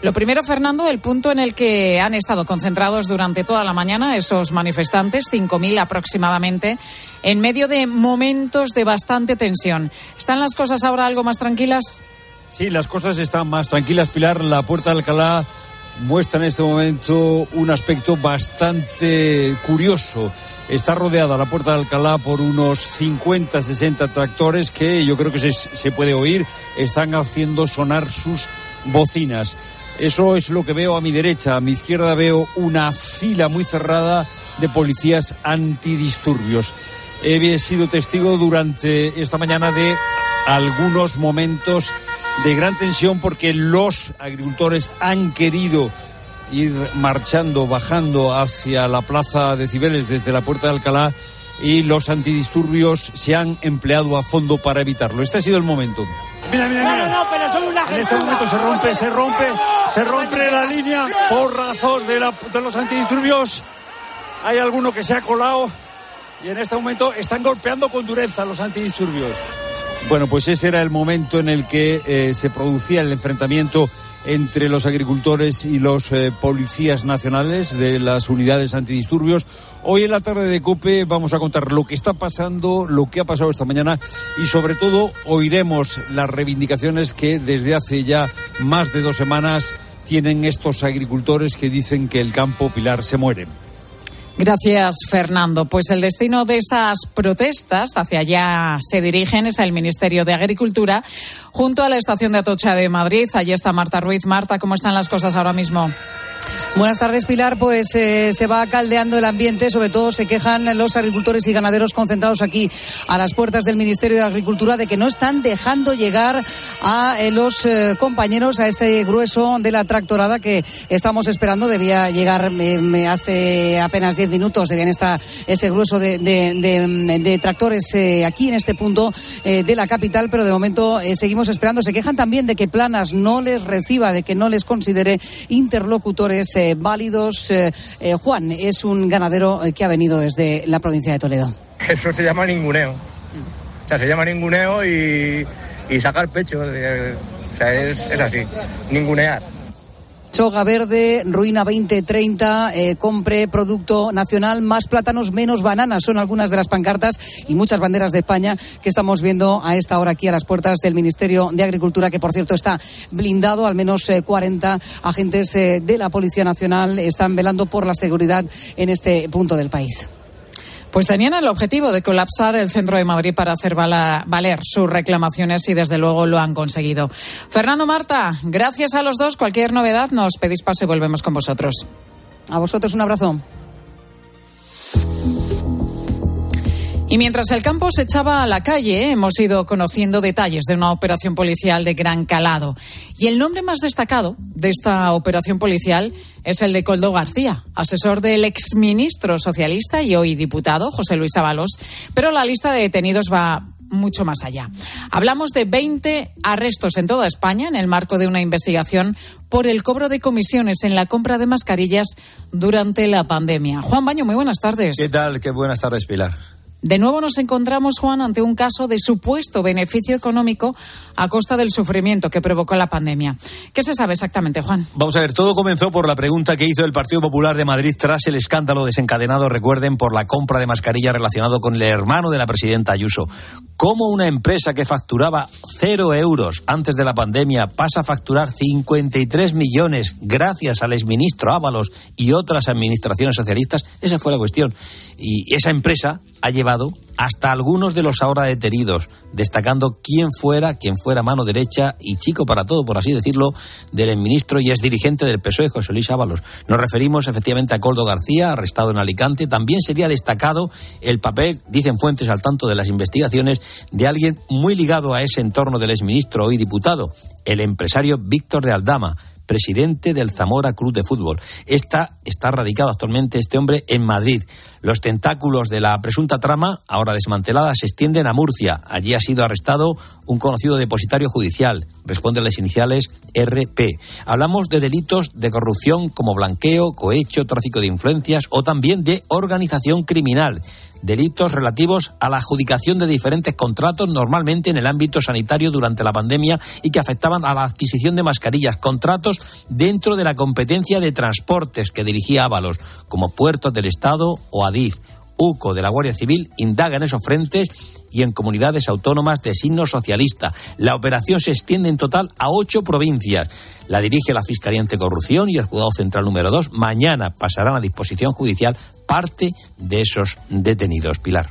Lo primero, Fernando, el punto en el que han estado concentrados durante toda la mañana esos manifestantes, 5.000 aproximadamente, en medio de momentos de bastante tensión. ¿Están las cosas ahora algo más tranquilas? Sí, las cosas están más tranquilas, Pilar. La puerta de Alcalá muestra en este momento un aspecto bastante curioso. Está rodeada la puerta de Alcalá por unos 50, 60 tractores que yo creo que se, se puede oír, están haciendo sonar sus bocinas. Eso es lo que veo a mi derecha. A mi izquierda veo una fila muy cerrada de policías antidisturbios. He sido testigo durante esta mañana de algunos momentos de gran tensión porque los agricultores han querido ir marchando, bajando hacia la plaza de Cibeles desde la puerta de Alcalá y los antidisturbios se han empleado a fondo para evitarlo. Este ha sido el momento. Mira, mira, mira. No, no, pero son una en este momento se rompe, se rompe, se rompe la línea por razón de, la, de los antidisturbios. Hay alguno que se ha colado y en este momento están golpeando con dureza los antidisturbios. Bueno, pues ese era el momento en el que eh, se producía el enfrentamiento entre los agricultores y los eh, policías nacionales de las unidades antidisturbios. Hoy en la tarde de COPE vamos a contar lo que está pasando, lo que ha pasado esta mañana y sobre todo oiremos las reivindicaciones que desde hace ya más de dos semanas tienen estos agricultores que dicen que el campo pilar se muere. Gracias, Fernando. Pues el destino de esas protestas, hacia allá se dirigen, es el Ministerio de Agricultura, junto a la estación de Atocha de Madrid. Allí está Marta Ruiz. Marta, ¿cómo están las cosas ahora mismo? Buenas tardes, Pilar. Pues eh, se va caldeando el ambiente, sobre todo se quejan los agricultores y ganaderos concentrados aquí a las puertas del Ministerio de Agricultura de que no están dejando llegar a eh, los eh, compañeros a ese grueso de la tractorada que estamos esperando. Debía llegar hace apenas diez minutos, debían estar ese grueso de tractores aquí en este punto de la capital, pero de momento seguimos esperando. Se quejan también de que Planas no les reciba, de que no les considere interlocutores eh, válidos. Eh, eh, Juan es un ganadero que ha venido desde la provincia de Toledo. Eso se llama ninguneo. O sea, se llama ninguneo y, y sacar pecho. O sea, es, es así, ningunear. Soga Verde, Ruina 2030, eh, compre producto nacional, más plátanos, menos bananas. Son algunas de las pancartas y muchas banderas de España que estamos viendo a esta hora aquí a las puertas del Ministerio de Agricultura, que por cierto está blindado. Al menos 40 eh, agentes eh, de la Policía Nacional están velando por la seguridad en este punto del país. Pues tenían el objetivo de colapsar el centro de Madrid para hacer valer sus reclamaciones y desde luego lo han conseguido. Fernando Marta, gracias a los dos. Cualquier novedad nos pedís paso y volvemos con vosotros. A vosotros un abrazo. Y mientras el campo se echaba a la calle, hemos ido conociendo detalles de una operación policial de gran calado. Y el nombre más destacado de esta operación policial es el de Coldo García, asesor del exministro socialista y hoy diputado, José Luis Ábalos. Pero la lista de detenidos va mucho más allá. Hablamos de 20 arrestos en toda España en el marco de una investigación por el cobro de comisiones en la compra de mascarillas durante la pandemia. Juan Baño, muy buenas tardes. ¿Qué tal? Qué buenas tardes, Pilar. De nuevo nos encontramos, Juan, ante un caso de supuesto beneficio económico a costa del sufrimiento que provocó la pandemia. ¿Qué se sabe exactamente, Juan? Vamos a ver, todo comenzó por la pregunta que hizo el Partido Popular de Madrid tras el escándalo desencadenado, recuerden, por la compra de mascarillas relacionado con el hermano de la presidenta Ayuso. ¿Cómo una empresa que facturaba cero euros antes de la pandemia pasa a facturar 53 millones gracias al exministro Ábalos y otras administraciones socialistas? Esa fue la cuestión. Y esa empresa ha llevado hasta algunos de los ahora detenidos, destacando quién fuera, quién fuera mano derecha y chico para todo, por así decirlo, del ministro y es dirigente del PSOE, José Luis Ábalos. Nos referimos efectivamente a Coldo García, arrestado en Alicante. También sería destacado el papel, dicen fuentes al tanto de las investigaciones, de alguien muy ligado a ese entorno del exministro, hoy diputado, el empresario Víctor de Aldama presidente del Zamora Club de Fútbol. Esta está radicado actualmente este hombre en Madrid. Los tentáculos de la presunta trama, ahora desmantelada, se extienden a Murcia. Allí ha sido arrestado un conocido depositario judicial. Responde las iniciales RP. Hablamos de delitos de corrupción como blanqueo, cohecho, tráfico de influencias o también de organización criminal delitos relativos a la adjudicación de diferentes contratos, normalmente en el ámbito sanitario durante la pandemia y que afectaban a la adquisición de mascarillas, contratos dentro de la competencia de transportes que dirigía Ábalos, como Puertos del Estado o ADIF. UCO de la Guardia Civil indaga en esos frentes y en comunidades autónomas de signo socialista. La operación se extiende en total a ocho provincias. La dirige la Fiscalía Anticorrupción y el Juzgado Central número dos. Mañana pasarán a disposición judicial parte de esos detenidos. Pilar.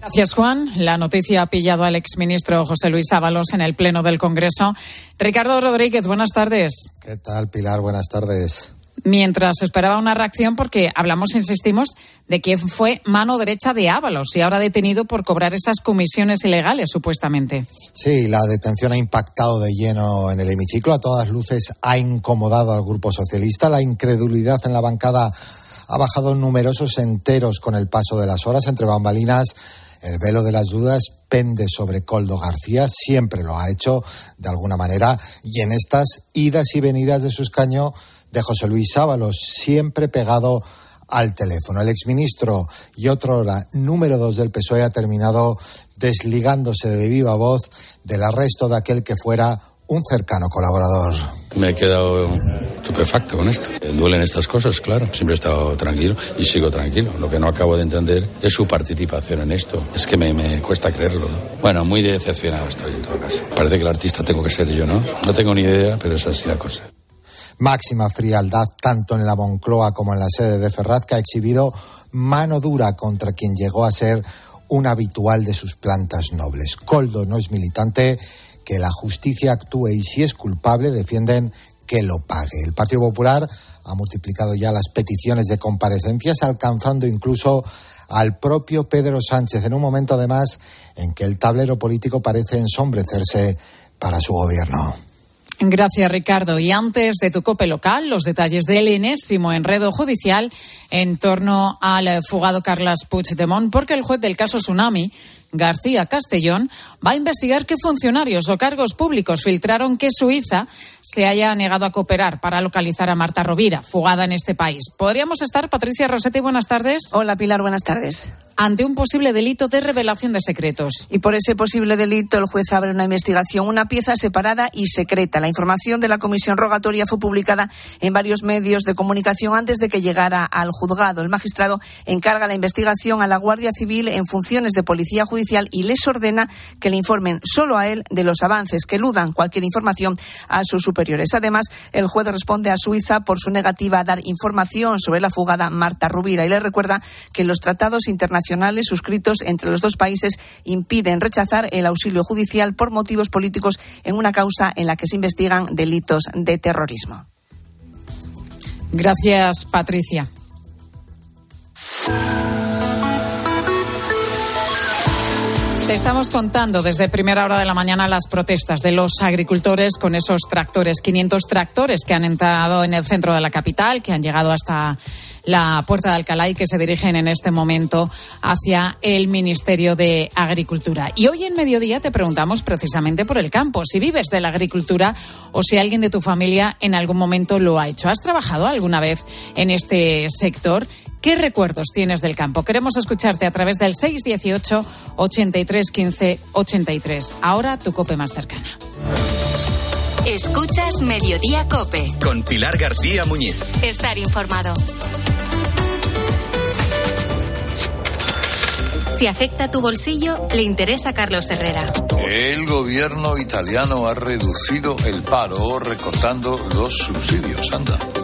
Gracias, Juan. La noticia ha pillado al exministro José Luis Ábalos en el Pleno del Congreso. Ricardo Rodríguez, buenas tardes. ¿Qué tal, Pilar? Buenas tardes. Mientras esperaba una reacción, porque hablamos, insistimos, de quién fue mano derecha de Ábalos y ahora detenido por cobrar esas comisiones ilegales, supuestamente. Sí, la detención ha impactado de lleno en el hemiciclo. A todas luces ha incomodado al Grupo Socialista. La incredulidad en la bancada ha bajado numerosos enteros con el paso de las horas entre bambalinas. El velo de las dudas pende sobre Coldo García, siempre lo ha hecho de alguna manera, y en estas idas y venidas de su escaño de José Luis Ábalos, siempre pegado al teléfono. El exministro y otro hora número dos del PSOE ha terminado desligándose de viva voz del arresto de aquel que fuera un cercano colaborador. Me he quedado estupefacto con esto. Duelen estas cosas, claro. Siempre he estado tranquilo y sigo tranquilo. Lo que no acabo de entender es su participación en esto. Es que me, cuesta creerlo. Bueno, muy decepcionado estoy en todo caso. Parece que el artista tengo que ser yo, ¿no? No tengo ni idea, pero es así la cosa. máxima frialdad tanto en la Moncloa como en la sede de Ferraz, que ha exhibido mano dura contra quien llegó a ser un habitual de sus plantas nobles. Coldo no es militante, que la justicia actúe y si es culpable defienden que lo pague. El Partido Popular ha multiplicado ya las peticiones de comparecencias, alcanzando incluso al propio Pedro Sánchez, en un momento además en que el tablero político parece ensombrecerse para su gobierno. Gracias, Ricardo. Y antes de tu cope local, los detalles del enésimo enredo judicial en torno al fugado Carlos Puigdemont, porque el juez del caso Tsunami García Castellón, va a investigar qué funcionarios o cargos públicos filtraron que Suiza se haya negado a cooperar para localizar a Marta Rovira, fugada en este país. ¿Podríamos estar, Patricia Rossetti, buenas tardes? Hola, Pilar, buenas tardes ante un posible delito de revelación de secretos. Y por ese posible delito, el juez abre una investigación, una pieza separada y secreta. La información de la comisión rogatoria fue publicada en varios medios de comunicación antes de que llegara al juzgado. El magistrado encarga la investigación a la Guardia Civil en funciones de policía judicial y les ordena que le informen solo a él de los avances, que eludan cualquier información a sus superiores. Además, el juez responde a Suiza por su negativa a dar información sobre la fugada Marta Rubira y le recuerda que los tratados internacionales suscritos entre los dos países impiden rechazar el auxilio judicial por motivos políticos en una causa en la que se investigan delitos de terrorismo. Gracias, Patricia. Te estamos contando desde primera hora de la mañana las protestas de los agricultores con esos tractores, 500 tractores que han entrado en el centro de la capital, que han llegado hasta la Puerta de Alcalá y que se dirigen en este momento hacia el Ministerio de Agricultura. Y hoy en mediodía te preguntamos precisamente por el campo, si vives de la agricultura o si alguien de tu familia en algún momento lo ha hecho. ¿Has trabajado alguna vez en este sector? ¿Qué recuerdos tienes del campo? Queremos escucharte a través del 618 83 15 83. Ahora tu cope más cercana. Escuchas Mediodía Cope. Con Pilar García Muñiz. Estar informado. Si afecta tu bolsillo, le interesa a Carlos Herrera. El gobierno italiano ha reducido el paro recortando los subsidios. Anda.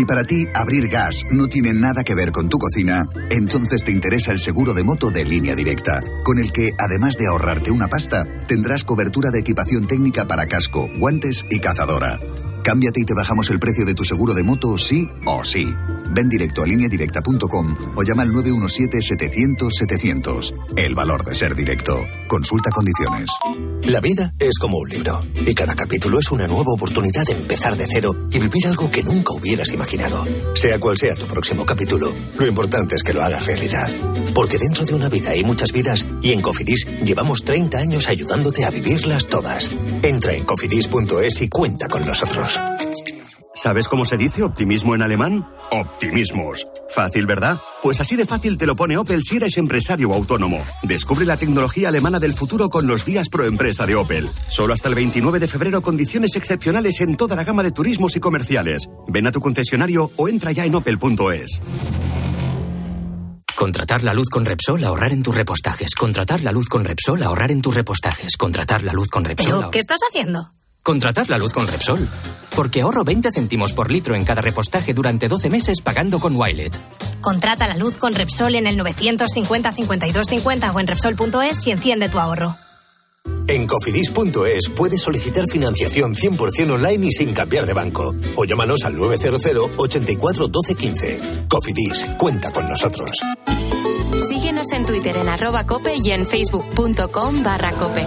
Si para ti abrir gas no tiene nada que ver con tu cocina, entonces te interesa el seguro de moto de línea directa, con el que, además de ahorrarte una pasta, tendrás cobertura de equipación técnica para casco, guantes y cazadora. Cámbiate y te bajamos el precio de tu seguro de moto sí o sí. Ven directo a lineadirecta.com o llama al 917-700-700. El valor de ser directo. Consulta condiciones. La vida es como un libro y cada capítulo es una nueva oportunidad de empezar de cero y vivir algo que nunca hubieras imaginado. Sea cual sea tu próximo capítulo, lo importante es que lo hagas realidad. Porque dentro de una vida hay muchas vidas y en Cofidis llevamos 30 años ayudándote a vivirlas todas. Entra en cofidis.es y cuenta con nosotros. ¿Sabes cómo se dice optimismo en alemán? Optimismos. Fácil, ¿verdad? Pues así de fácil te lo pone Opel si eres empresario o autónomo. Descubre la tecnología alemana del futuro con los días pro empresa de Opel. Solo hasta el 29 de febrero condiciones excepcionales en toda la gama de turismos y comerciales. Ven a tu concesionario o entra ya en opel.es. Contratar la luz con Repsol, ahorrar en tus repostajes. Contratar la luz con Repsol, ahorrar en tus repostajes. Contratar la luz con Repsol. ¿Pero qué estás haciendo? Contratar la luz con Repsol. Porque ahorro 20 céntimos por litro en cada repostaje durante 12 meses pagando con Wilet. Contrata la luz con Repsol en el 950 52 50 o en Repsol.es y enciende tu ahorro. En cofidis.es puedes solicitar financiación 100% online y sin cambiar de banco. O llámanos al 900 84 12 15. Cofidis, cuenta con nosotros. Síguenos en Twitter en arroba cope y en facebook.com barra cope.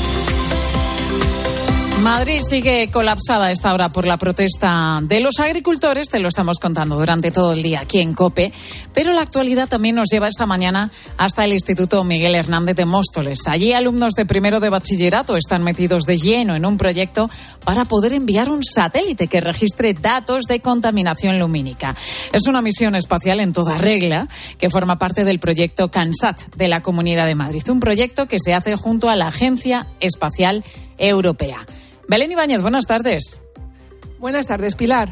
Madrid sigue colapsada a esta hora por la protesta de los agricultores, te lo estamos contando durante todo el día aquí en COPE, pero la actualidad también nos lleva esta mañana hasta el Instituto Miguel Hernández de Móstoles. Allí alumnos de primero de bachillerato están metidos de lleno en un proyecto para poder enviar un satélite que registre datos de contaminación lumínica. Es una misión espacial en toda regla que forma parte del proyecto CANSAT de la Comunidad de Madrid, un proyecto que se hace junto a la Agencia Espacial Europea. Belén Ibáñez, buenas tardes. Buenas tardes, Pilar.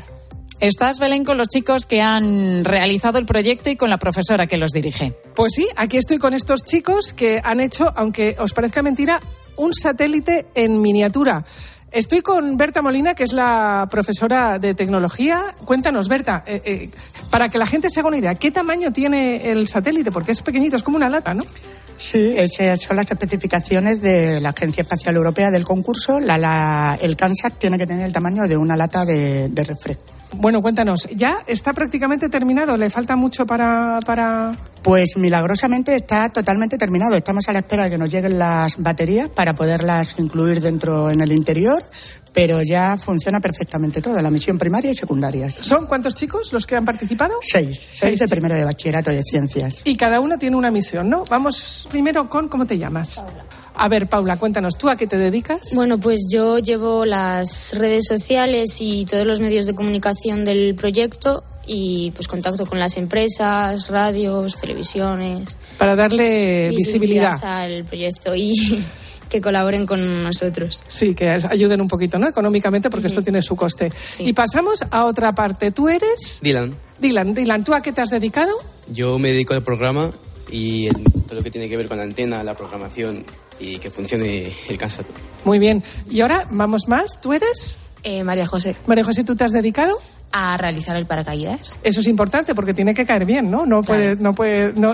Estás, Belén, con los chicos que han realizado el proyecto y con la profesora que los dirige. Pues sí, aquí estoy con estos chicos que han hecho, aunque os parezca mentira, un satélite en miniatura. Estoy con Berta Molina, que es la profesora de tecnología. Cuéntanos, Berta, eh, eh, para que la gente se haga una idea, ¿qué tamaño tiene el satélite? Porque es pequeñito, es como una lata, ¿no? Sí, esas son las especificaciones de la Agencia Espacial Europea del concurso. La, la, el CANSAT tiene que tener el tamaño de una lata de, de refresco. Bueno, cuéntanos, ¿ya está prácticamente terminado? ¿Le falta mucho para, para...? Pues milagrosamente está totalmente terminado. Estamos a la espera de que nos lleguen las baterías para poderlas incluir dentro en el interior, pero ya funciona perfectamente todo, la misión primaria y secundaria. ¿Son cuántos chicos los que han participado? Seis, seis, seis de primero de bachillerato de ciencias. Y cada uno tiene una misión, ¿no? Vamos primero con, ¿cómo te llamas? Paula. A ver, Paula, cuéntanos, ¿tú a qué te dedicas? Bueno, pues yo llevo las redes sociales y todos los medios de comunicación del proyecto y pues contacto con las empresas, radios, televisiones. Para darle visibilidad, visibilidad al proyecto y (laughs) que colaboren con nosotros. Sí, que ayuden un poquito, ¿no? Económicamente, porque uh -huh. esto tiene su coste. Sí. Y pasamos a otra parte. ¿Tú eres? Dylan. Dylan, Dylan, ¿tú a qué te has dedicado? Yo me dedico al programa y el, todo lo que tiene que ver con la antena, la programación y que funcione el CANSAT. Muy bien. Y ahora vamos más. ¿Tú eres? Eh, María José. María José, ¿tú te has dedicado? a realizar el paracaídas. Eso es importante porque tiene que caer bien, ¿no? No claro. puede, no puede, no,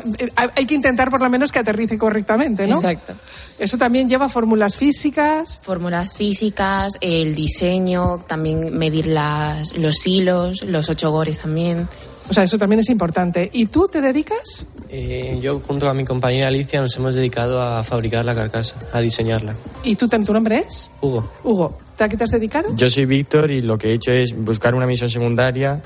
hay que intentar por lo menos que aterrice correctamente, ¿no? Exacto. Eso también lleva fórmulas físicas. Fórmulas físicas, el diseño, también medir las, los hilos, los ocho gores también. O sea, eso también es importante. ¿Y tú te dedicas? Eh, yo junto a mi compañera Alicia nos hemos dedicado a fabricar la carcasa, a diseñarla. ¿Y tú, tu nombre es? Hugo. Hugo, ¿a qué te has dedicado? Yo soy Víctor y lo que he hecho es buscar una misión secundaria.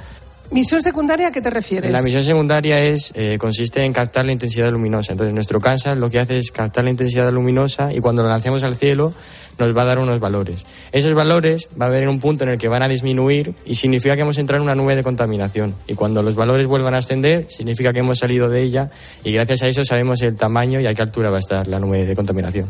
¿Misión secundaria a qué te refieres? La misión secundaria es, eh, consiste en captar la intensidad luminosa. Entonces, nuestro CANSAT lo que hace es captar la intensidad luminosa y cuando lo lancemos al cielo nos va a dar unos valores. Esos valores va a haber un punto en el que van a disminuir y significa que hemos entrado en una nube de contaminación. Y cuando los valores vuelvan a ascender, significa que hemos salido de ella y gracias a eso sabemos el tamaño y a qué altura va a estar la nube de contaminación.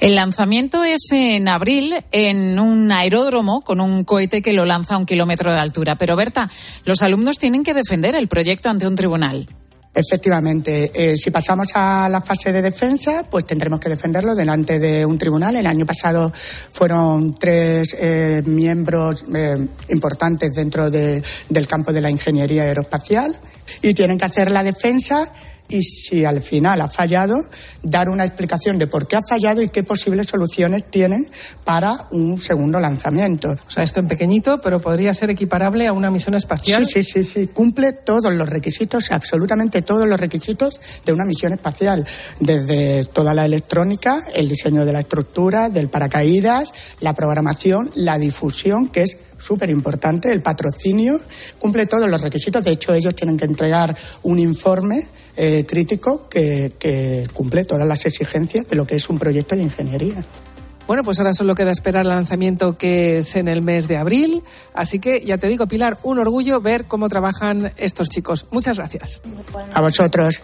El lanzamiento es en abril en un aeródromo con un cohete que lo lanza a un kilómetro de altura. Pero Berta, los alumnos tienen que defender el proyecto ante un tribunal. Efectivamente, eh, si pasamos a la fase de defensa, pues tendremos que defenderlo delante de un tribunal. El año pasado fueron tres eh, miembros eh, importantes dentro de, del campo de la ingeniería aeroespacial y tienen que hacer la defensa y si al final ha fallado, dar una explicación de por qué ha fallado y qué posibles soluciones tienen para un segundo lanzamiento. O sea, esto en pequeñito, pero podría ser equiparable a una misión espacial. Sí, sí, sí, sí. Cumple todos los requisitos, absolutamente todos los requisitos de una misión espacial, desde toda la electrónica, el diseño de la estructura, del paracaídas, la programación, la difusión, que es súper importante, el patrocinio, cumple todos los requisitos. De hecho, ellos tienen que entregar un informe eh, crítico que, que cumple todas las exigencias de lo que es un proyecto de ingeniería. Bueno, pues ahora solo queda esperar el lanzamiento que es en el mes de abril. Así que ya te digo, Pilar, un orgullo ver cómo trabajan estos chicos. Muchas gracias. A vosotros.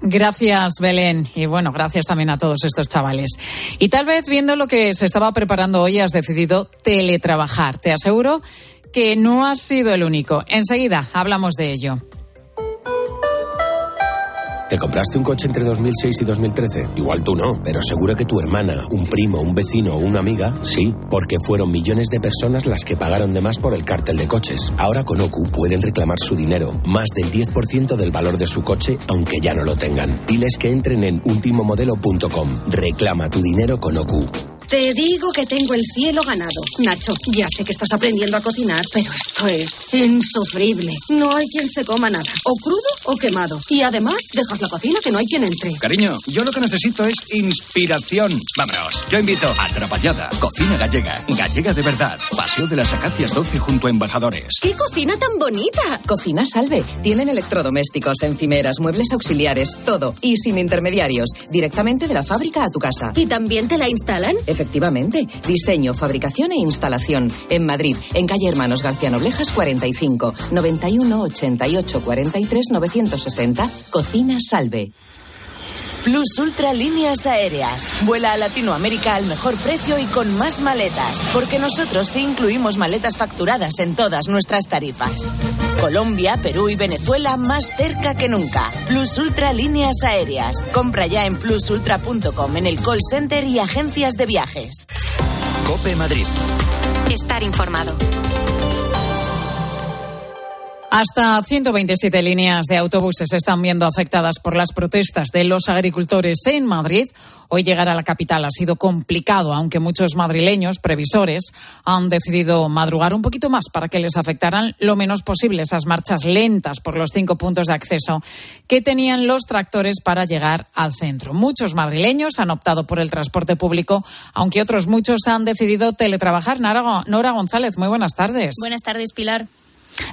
Gracias, Belén. Y bueno, gracias también a todos estos chavales. Y tal vez viendo lo que se estaba preparando hoy, has decidido teletrabajar. Te aseguro que no has sido el único. Enseguida hablamos de ello. ¿Te compraste un coche entre 2006 y 2013? Igual tú no, pero seguro que tu hermana, un primo, un vecino o una amiga, sí, porque fueron millones de personas las que pagaron de más por el cártel de coches. Ahora con OCU pueden reclamar su dinero, más del 10% del valor de su coche, aunque ya no lo tengan. Diles que entren en ultimomodelo.com. Reclama tu dinero con OCU. Te digo que tengo el cielo ganado. Nacho, ya sé que estás aprendiendo a cocinar, pero esto es insufrible. No hay quien se coma nada. O crudo o quemado. Y además, dejas la cocina que no hay quien entre. Cariño, yo lo que necesito es inspiración. Vámonos, yo invito a Trapallada, cocina gallega, gallega de verdad. Paseo de las Acacias 12 junto a Embajadores. ¡Qué cocina tan bonita! Cocina Salve. Tienen electrodomésticos, encimeras, muebles auxiliares, todo. Y sin intermediarios. Directamente de la fábrica a tu casa. ¿Y también te la instalan? Efectivamente. Diseño, fabricación e instalación. En Madrid, en calle Hermanos García Noblejas 45, 91 88 43 960. Cocina Salve. Plus Ultra Líneas Aéreas. Vuela a Latinoamérica al mejor precio y con más maletas, porque nosotros sí incluimos maletas facturadas en todas nuestras tarifas. Colombia, Perú y Venezuela más cerca que nunca. Plus Ultra Líneas Aéreas. Compra ya en plusultra.com en el call center y agencias de viajes. Cope Madrid. Estar informado. Hasta 127 líneas de autobuses se están viendo afectadas por las protestas de los agricultores en Madrid. Hoy llegar a la capital ha sido complicado, aunque muchos madrileños previsores han decidido madrugar un poquito más para que les afectaran lo menos posible esas marchas lentas por los cinco puntos de acceso que tenían los tractores para llegar al centro. Muchos madrileños han optado por el transporte público, aunque otros muchos han decidido teletrabajar. Nora González, muy buenas tardes. Buenas tardes, Pilar.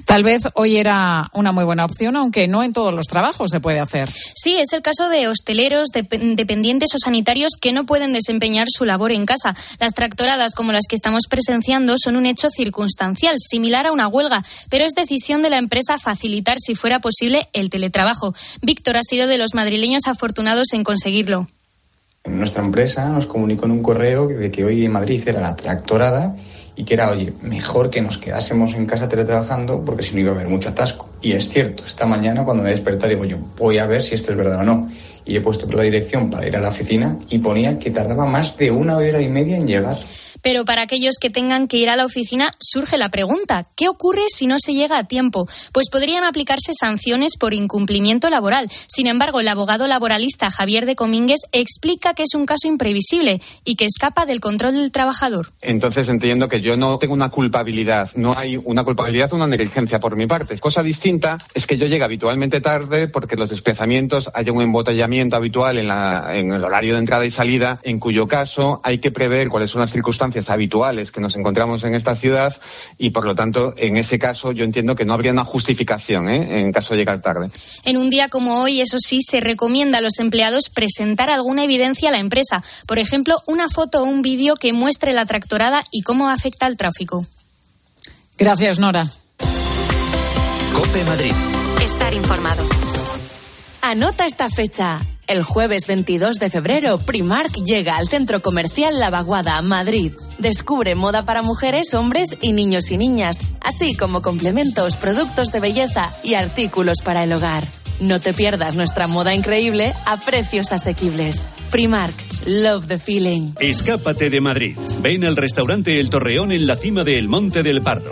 Tal vez hoy era una muy buena opción, aunque no en todos los trabajos se puede hacer. Sí, es el caso de hosteleros, de, dependientes o sanitarios que no pueden desempeñar su labor en casa. Las tractoradas como las que estamos presenciando son un hecho circunstancial, similar a una huelga, pero es decisión de la empresa facilitar, si fuera posible, el teletrabajo. Víctor ha sido de los madrileños afortunados en conseguirlo. Nuestra empresa nos comunicó en un correo de que hoy en Madrid era la tractorada y que era, oye, mejor que nos quedásemos en casa teletrabajando porque si no iba a haber mucho atasco. Y es cierto, esta mañana cuando me desperté digo yo, voy a ver si esto es verdad o no. Y he puesto por la dirección para ir a la oficina y ponía que tardaba más de una hora y media en llegar. Pero para aquellos que tengan que ir a la oficina surge la pregunta, ¿qué ocurre si no se llega a tiempo? Pues podrían aplicarse sanciones por incumplimiento laboral. Sin embargo, el abogado laboralista Javier de Comínguez explica que es un caso imprevisible y que escapa del control del trabajador. Entonces entiendo que yo no tengo una culpabilidad, no hay una culpabilidad o una negligencia por mi parte. Cosa distinta es que yo llegue habitualmente tarde porque los desplazamientos haya un embotellamiento habitual en, la, en el horario de entrada y salida, en cuyo caso hay que prever cuáles son las circunstancias habituales que nos encontramos en esta ciudad y, por lo tanto, en ese caso yo entiendo que no habría una justificación ¿eh? en caso de llegar tarde. En un día como hoy, eso sí, se recomienda a los empleados presentar alguna evidencia a la empresa. Por ejemplo, una foto o un vídeo que muestre la tractorada y cómo afecta al tráfico. Gracias, Nora. Cope Madrid. Estar informado. Anota esta fecha. El jueves 22 de febrero, Primark llega al centro comercial La Vaguada, Madrid. Descubre moda para mujeres, hombres y niños y niñas, así como complementos, productos de belleza y artículos para el hogar. No te pierdas nuestra moda increíble a precios asequibles. Primark, love the feeling. Escápate de Madrid. Ven al restaurante El Torreón en la cima de El Monte del Pardo.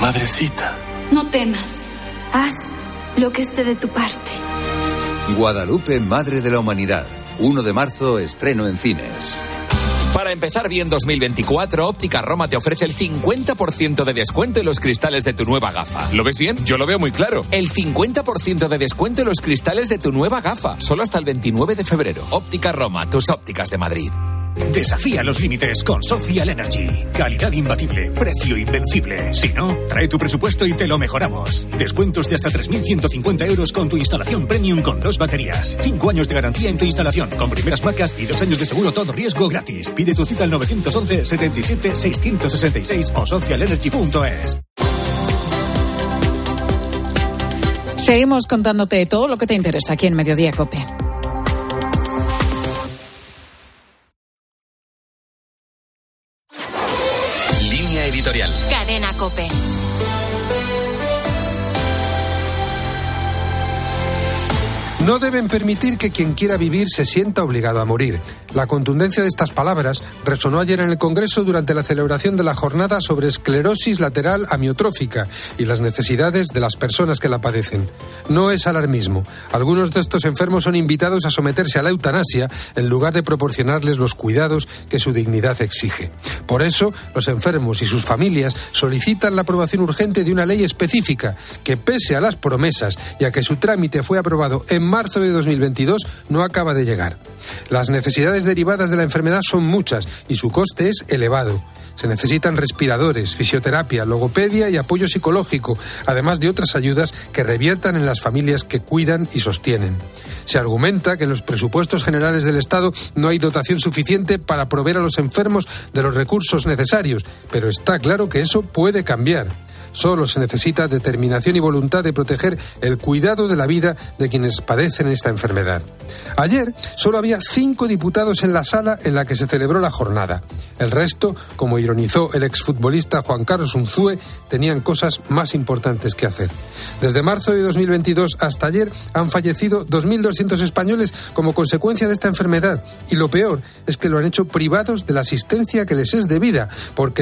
Madrecita. No temas. Haz lo que esté de tu parte. Guadalupe, Madre de la Humanidad. 1 de marzo, estreno en cines. Para empezar bien 2024, Óptica Roma te ofrece el 50% de descuento en los cristales de tu nueva gafa. ¿Lo ves bien? Yo lo veo muy claro. El 50% de descuento en los cristales de tu nueva gafa. Solo hasta el 29 de febrero. Óptica Roma, tus ópticas de Madrid. Desafía los límites con Social Energy. Calidad imbatible, precio invencible. Si no, trae tu presupuesto y te lo mejoramos. Descuentos de hasta 3.150 euros con tu instalación premium con dos baterías. Cinco años de garantía en tu instalación con primeras marcas y dos años de seguro todo riesgo gratis. Pide tu cita al 911 77 666 o socialenergy.es. Seguimos contándote todo lo que te interesa aquí en Mediodía Cope. Cope. No deben permitir que quien quiera vivir se sienta obligado a morir. La contundencia de estas palabras resonó ayer en el Congreso durante la celebración de la jornada sobre esclerosis lateral amiotrófica y las necesidades de las personas que la padecen. No es alarmismo. Algunos de estos enfermos son invitados a someterse a la eutanasia en lugar de proporcionarles los cuidados que su dignidad exige. Por eso, los enfermos y sus familias solicitan la aprobación urgente de una ley específica que, pese a las promesas y a que su trámite fue aprobado en marzo de 2022, no acaba de llegar. Las necesidades derivadas de la enfermedad son muchas y su coste es elevado. Se necesitan respiradores, fisioterapia, logopedia y apoyo psicológico, además de otras ayudas que reviertan en las familias que cuidan y sostienen. Se argumenta que en los presupuestos generales del Estado no hay dotación suficiente para proveer a los enfermos de los recursos necesarios, pero está claro que eso puede cambiar. Solo se necesita determinación y voluntad de proteger el cuidado de la vida de quienes padecen esta enfermedad. Ayer solo había cinco diputados en la sala en la que se celebró la jornada. El resto, como ironizó el exfutbolista Juan Carlos Unzúe, tenían cosas más importantes que hacer. Desde marzo de 2022 hasta ayer han fallecido 2.200 españoles como consecuencia de esta enfermedad. Y lo peor es que lo han hecho privados de la asistencia que les es debida, porque